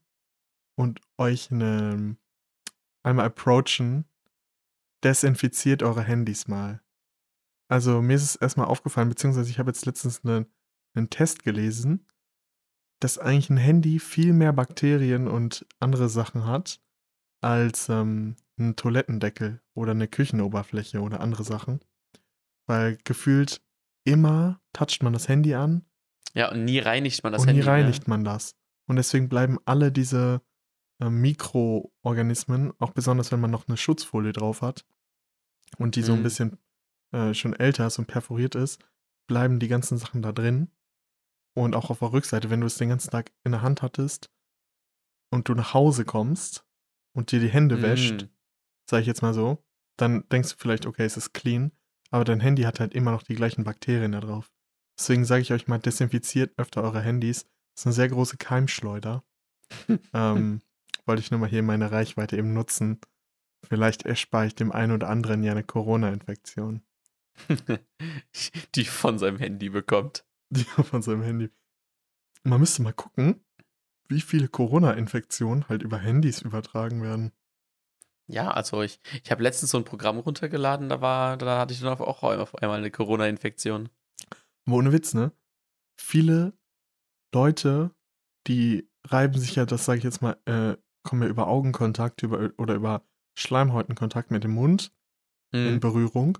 und euch eine, einmal approachen. Desinfiziert eure Handys mal. Also mir ist es erstmal aufgefallen, beziehungsweise ich habe jetzt letztens einen, einen Test gelesen, dass eigentlich ein Handy viel mehr Bakterien und andere Sachen hat als ähm, ein Toilettendeckel oder eine Küchenoberfläche oder andere Sachen. Weil gefühlt immer toucht man das Handy an Ja, und nie reinigt man das und Handy. nie reinigt man das. Und deswegen bleiben alle diese äh, Mikroorganismen, auch besonders wenn man noch eine Schutzfolie drauf hat und die so ein Mhm. bisschen äh, schon älter ist und perforiert ist, bleiben die ganzen Sachen da drin. Und auch auf der Rückseite, wenn du es den ganzen Tag in der Hand hattest und du nach Hause kommst und dir die Hände Ne? wäscht, Mhm. sage ich jetzt mal so, dann denkst du vielleicht, okay, es ist clean, aber dein Handy hat halt immer noch die gleichen Bakterien da drauf. Deswegen sage ich euch mal, desinfiziert öfter eure Handys. Das ist eine sehr große Keimschleuder. ähm, wollte ich nur mal hier meine Reichweite eben nutzen. Vielleicht erspare ich dem einen oder anderen ja eine Corona-Infektion, Die von seinem Handy bekommt. die von seinem Handy. Man müsste mal gucken, wie viele Corona-Infektionen halt über Handys übertragen werden. Ja, also ich, ich habe letztens so ein Programm runtergeladen, da war, da hatte ich dann auch auf einmal eine Corona-Infektion. Aber ohne Witz, ne? Viele Leute, die reiben sich ja, das sage ich jetzt mal, äh, kommen ja über Augenkontakt über, oder über Schleimhäutenkontakt mit dem Mund in Hm. Berührung.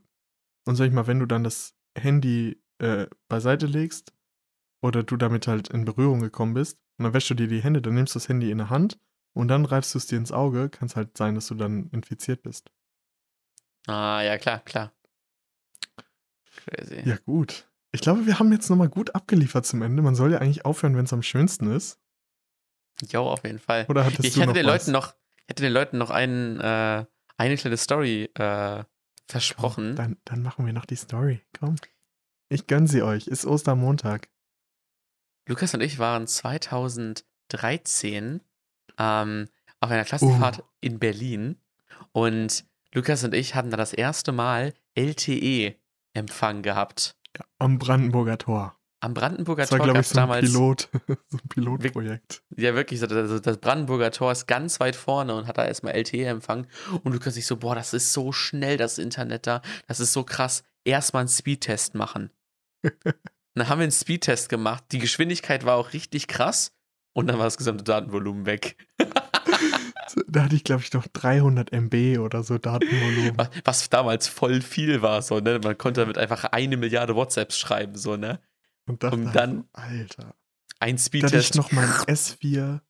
Und sag ich mal, wenn du dann das Handy äh, beiseite legst oder du damit halt in Berührung gekommen bist und dann wäschst du dir die Hände, dann nimmst du das Handy in der Hand und dann reibst du es dir ins Auge, kann es halt sein, dass du dann infiziert bist. Ah, ja, klar, klar. Crazy. Ja, gut. Ich glaube, wir haben jetzt nochmal gut abgeliefert zum Ende. Man soll ja eigentlich aufhören, wenn es am schönsten ist. Jo, auf jeden Fall. Oder hattest Ich du hätte noch den was? Leuten noch, ich hätte den Leuten noch einen, äh, eine kleine Story äh, versprochen. Dann, dann machen wir noch die Story. Komm. Ich gönn sie euch. Ist Ostermontag. Lukas und ich waren 2013 ähm, auf einer Klassenfahrt Uh. in Berlin und Lukas und ich hatten da das erste Mal LTE-Empfang gehabt. Am Brandenburger Tor. Am Brandenburger Das war, Tor glaube gab ich, es so ein damals. Pilot. so ein Pilotprojekt. Ja, wirklich, so, das, Brandenburger Tor ist ganz weit vorne und hat da erstmal LTE-Empfang. Und Lukas sich so, boah, das ist so schnell, das Internet da. Das ist so krass. Erstmal einen Speedtest machen. dann haben wir einen Speedtest gemacht. Die Geschwindigkeit war auch richtig krass. Und dann war das gesamte Datenvolumen weg. Da hatte ich, glaube ich, noch 300 MB oder so Datenvolumen. Was, was damals voll viel war, so, ne? Man konnte damit einfach eine Milliarde WhatsApps schreiben, so, ne? Und Und dann Alter. Ein Da hatte ich Speedtest. noch mein S4,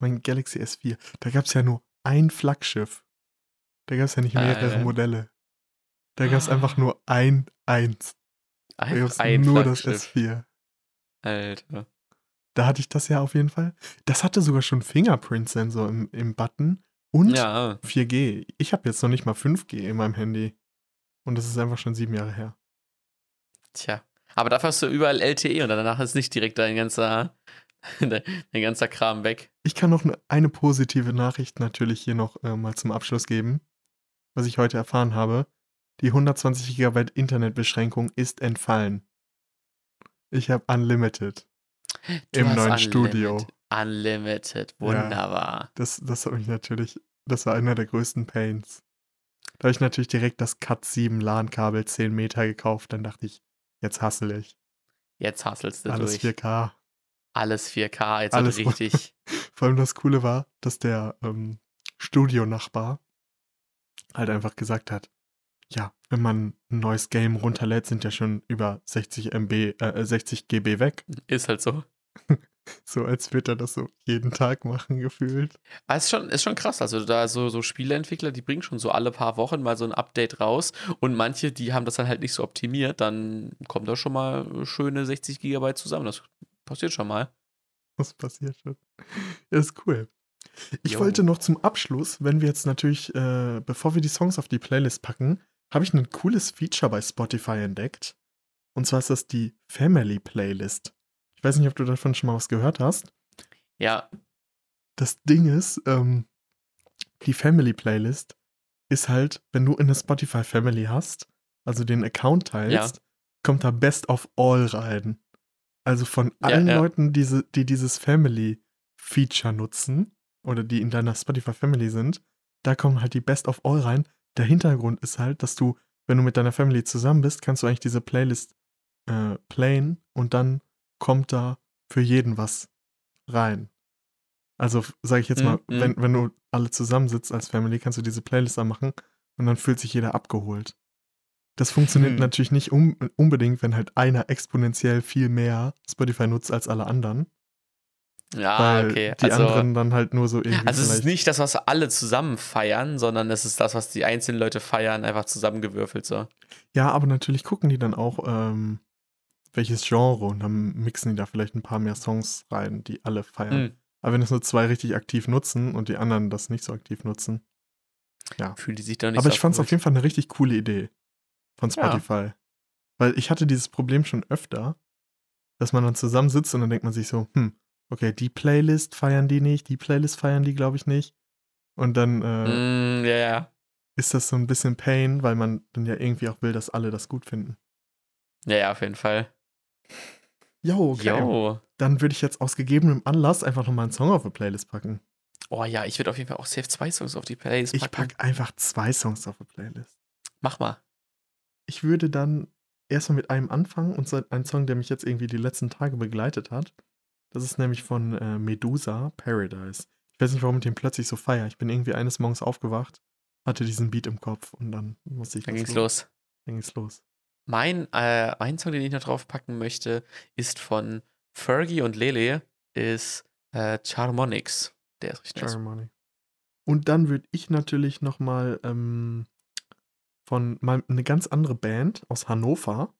mein Galaxy S4. Da gab es ja nur ein Flaggschiff. Da gab es ja nicht mehrere Äh. Modelle. Da gab es einfach nur ein Eins. Einfach ein nur das Flaggschiff. S4. Alter. Da hatte ich das ja auf jeden Fall. Das hatte sogar schon Fingerprint-Sensor im, im Button und Ja, 4G. Ich habe jetzt noch nicht mal 5G in meinem Handy. Und das ist einfach schon sieben Jahre her. tja. Aber dafür hast du überall LTE und danach ist nicht direkt dein ganzer, dein ganzer Kram weg. Ich kann noch ne- eine positive Nachricht natürlich hier noch äh, mal zum Abschluss geben, was ich heute erfahren habe. Die 120 GB Internetbeschränkung ist entfallen. Ich habe Unlimited. Du Im neuen Unlimited. Studio. Unlimited, wunderbar. Das, das habe ich natürlich, das war einer der größten Pains. Da habe ich natürlich direkt das Cat 7 LAN-Kabel 10 Meter gekauft. Dann dachte ich, jetzt hassel ich. Jetzt hasselst du Alles durch. 4K. Alles 4K, jetzt Alles Alles richtig. Vor allem das Coole war, dass der ähm, Studionachbar halt einfach gesagt hat, ja, wenn man ein neues Game runterlädt, sind ja schon über 60 MB, äh, 60 GB weg. ist halt so. So als würde er das so jeden Tag machen, gefühlt. Aber ist schon, ist schon krass. Also, da so, so Spieleentwickler, die bringen schon so alle paar Wochen mal so ein Update raus. Und manche, die haben das dann halt nicht so optimiert. Dann kommt da schon mal schöne 60 Gigabyte zusammen. Das passiert schon mal. Was passiert schon? Ja, ist cool. Ich Jo. wollte noch zum Abschluss, wenn wir jetzt natürlich, äh, bevor wir die Songs auf die Playlist packen, habe ich ein cooles Feature bei Spotify entdeckt. Und zwar ist das die Family Playlist. Ich weiß nicht, ob du davon schon mal was gehört hast. Ja, Das Ding ist, ähm, die Family Playlist ist halt, wenn du eine Spotify Family hast, also den Account teilst, kommt da Best of All rein. Also von Ja, allen ja. Leuten, diese, die dieses Family-Feature nutzen oder die in deiner Spotify Family sind, da kommen halt die Best of All rein. Der Hintergrund ist halt, dass du, wenn du mit deiner Family zusammen bist, kannst du eigentlich diese Playlist äh, playen und dann kommt da für jeden was rein. Also sage ich jetzt mal, Mhm, wenn, wenn du alle zusammensitzt als Family, kannst du diese Playlist machen und dann fühlt sich jeder abgeholt. Das funktioniert Hm. natürlich nicht um, unbedingt, wenn halt einer exponentiell viel mehr Spotify nutzt als alle anderen. Ja, weil okay. die also, anderen dann halt nur so irgendwie also es ist nicht das, was alle zusammen feiern, sondern es ist das, was die einzelnen Leute feiern, einfach zusammengewürfelt so. Ja, aber natürlich gucken die dann auch, ähm, welches Genre und dann mixen die da vielleicht ein paar mehr Songs rein, die alle feiern. Hm. Aber wenn es nur zwei richtig aktiv nutzen und die anderen das nicht so aktiv nutzen. Fühlt die sich doch nicht Aber so ich fand es auf jeden Fall eine richtig coole Idee von Ja. Spotify. Weil ich hatte dieses Problem schon öfter, dass man dann zusammensitzt und dann denkt man sich so, hm, okay, die Playlist feiern die nicht, die Playlist feiern die, glaube ich, nicht. Und dann äh, Mm, ja. ist das so ein bisschen Pain, weil man dann ja irgendwie auch will, dass alle das gut finden. Ja, ja, auf jeden Fall. Jo, okay. Jo. Dann würde ich jetzt aus gegebenem Anlass einfach nochmal einen Song auf die Playlist packen. Oh ja, ich würde auf jeden Fall auch safe zwei Songs auf die Playlist Ich packen. packe einfach zwei Songs auf die Playlist. Mach mal. Ich würde dann erstmal mit einem anfangen und so ein Song, der mich jetzt irgendwie die letzten Tage begleitet hat. Das ist nämlich von äh, Medusa, Paradise. Ich weiß nicht, warum ich den plötzlich so feier. Ich bin irgendwie eines Morgens aufgewacht, hatte diesen Beat im Kopf und dann musste ich Dann ging's los. Dann ging's los. Mein, äh, ein Song, den ich noch drauf packen möchte, ist von Fergie und Lele, ist äh, Charmonics. Der ist richtig. Ceremony. Und dann würde ich natürlich nochmal ähm, von mal eine ganz andere Band aus Hannover,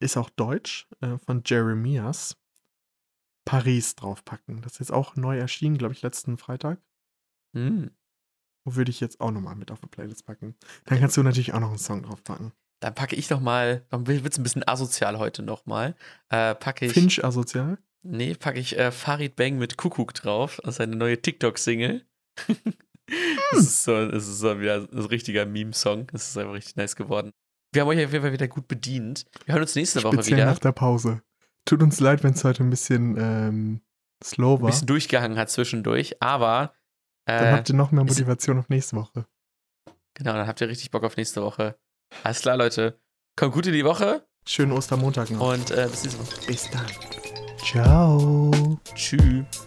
ist auch deutsch, äh, von Jeremias, Paris draufpacken. Das ist jetzt auch neu erschienen, glaube ich, letzten Freitag. Hm. Würde ich jetzt auch nochmal mit auf die Playlist packen. Dann kannst du natürlich auch noch einen Song draufpacken. Dann packe ich noch mal, dann wird es ein bisschen asozial heute noch mal. Äh, packe ich, Finch asozial. nee, packe ich äh, Farid Bang mit Kuckuck drauf. Das ist seine neue TikTok-Single. das ist so, ist so wieder ein richtiger Meme-Song. Das ist einfach richtig nice geworden. Wir haben euch auf jeden Fall wieder gut bedient. Wir hören uns nächste Woche Speziell wieder. nach der Pause. Tut uns leid, wenn es heute ein bisschen ähm, slow Ein war. bisschen durchgehangen hat zwischendurch, aber Dann äh, habt ihr noch mehr Motivation auf nächste Woche. genau, dann habt ihr richtig Bock auf nächste Woche. Alles klar, Leute. Kommt gut in die Woche Schönen Ostermontag noch. und äh, bis nächste Woche. Bis dann. Ciao. Tschüss.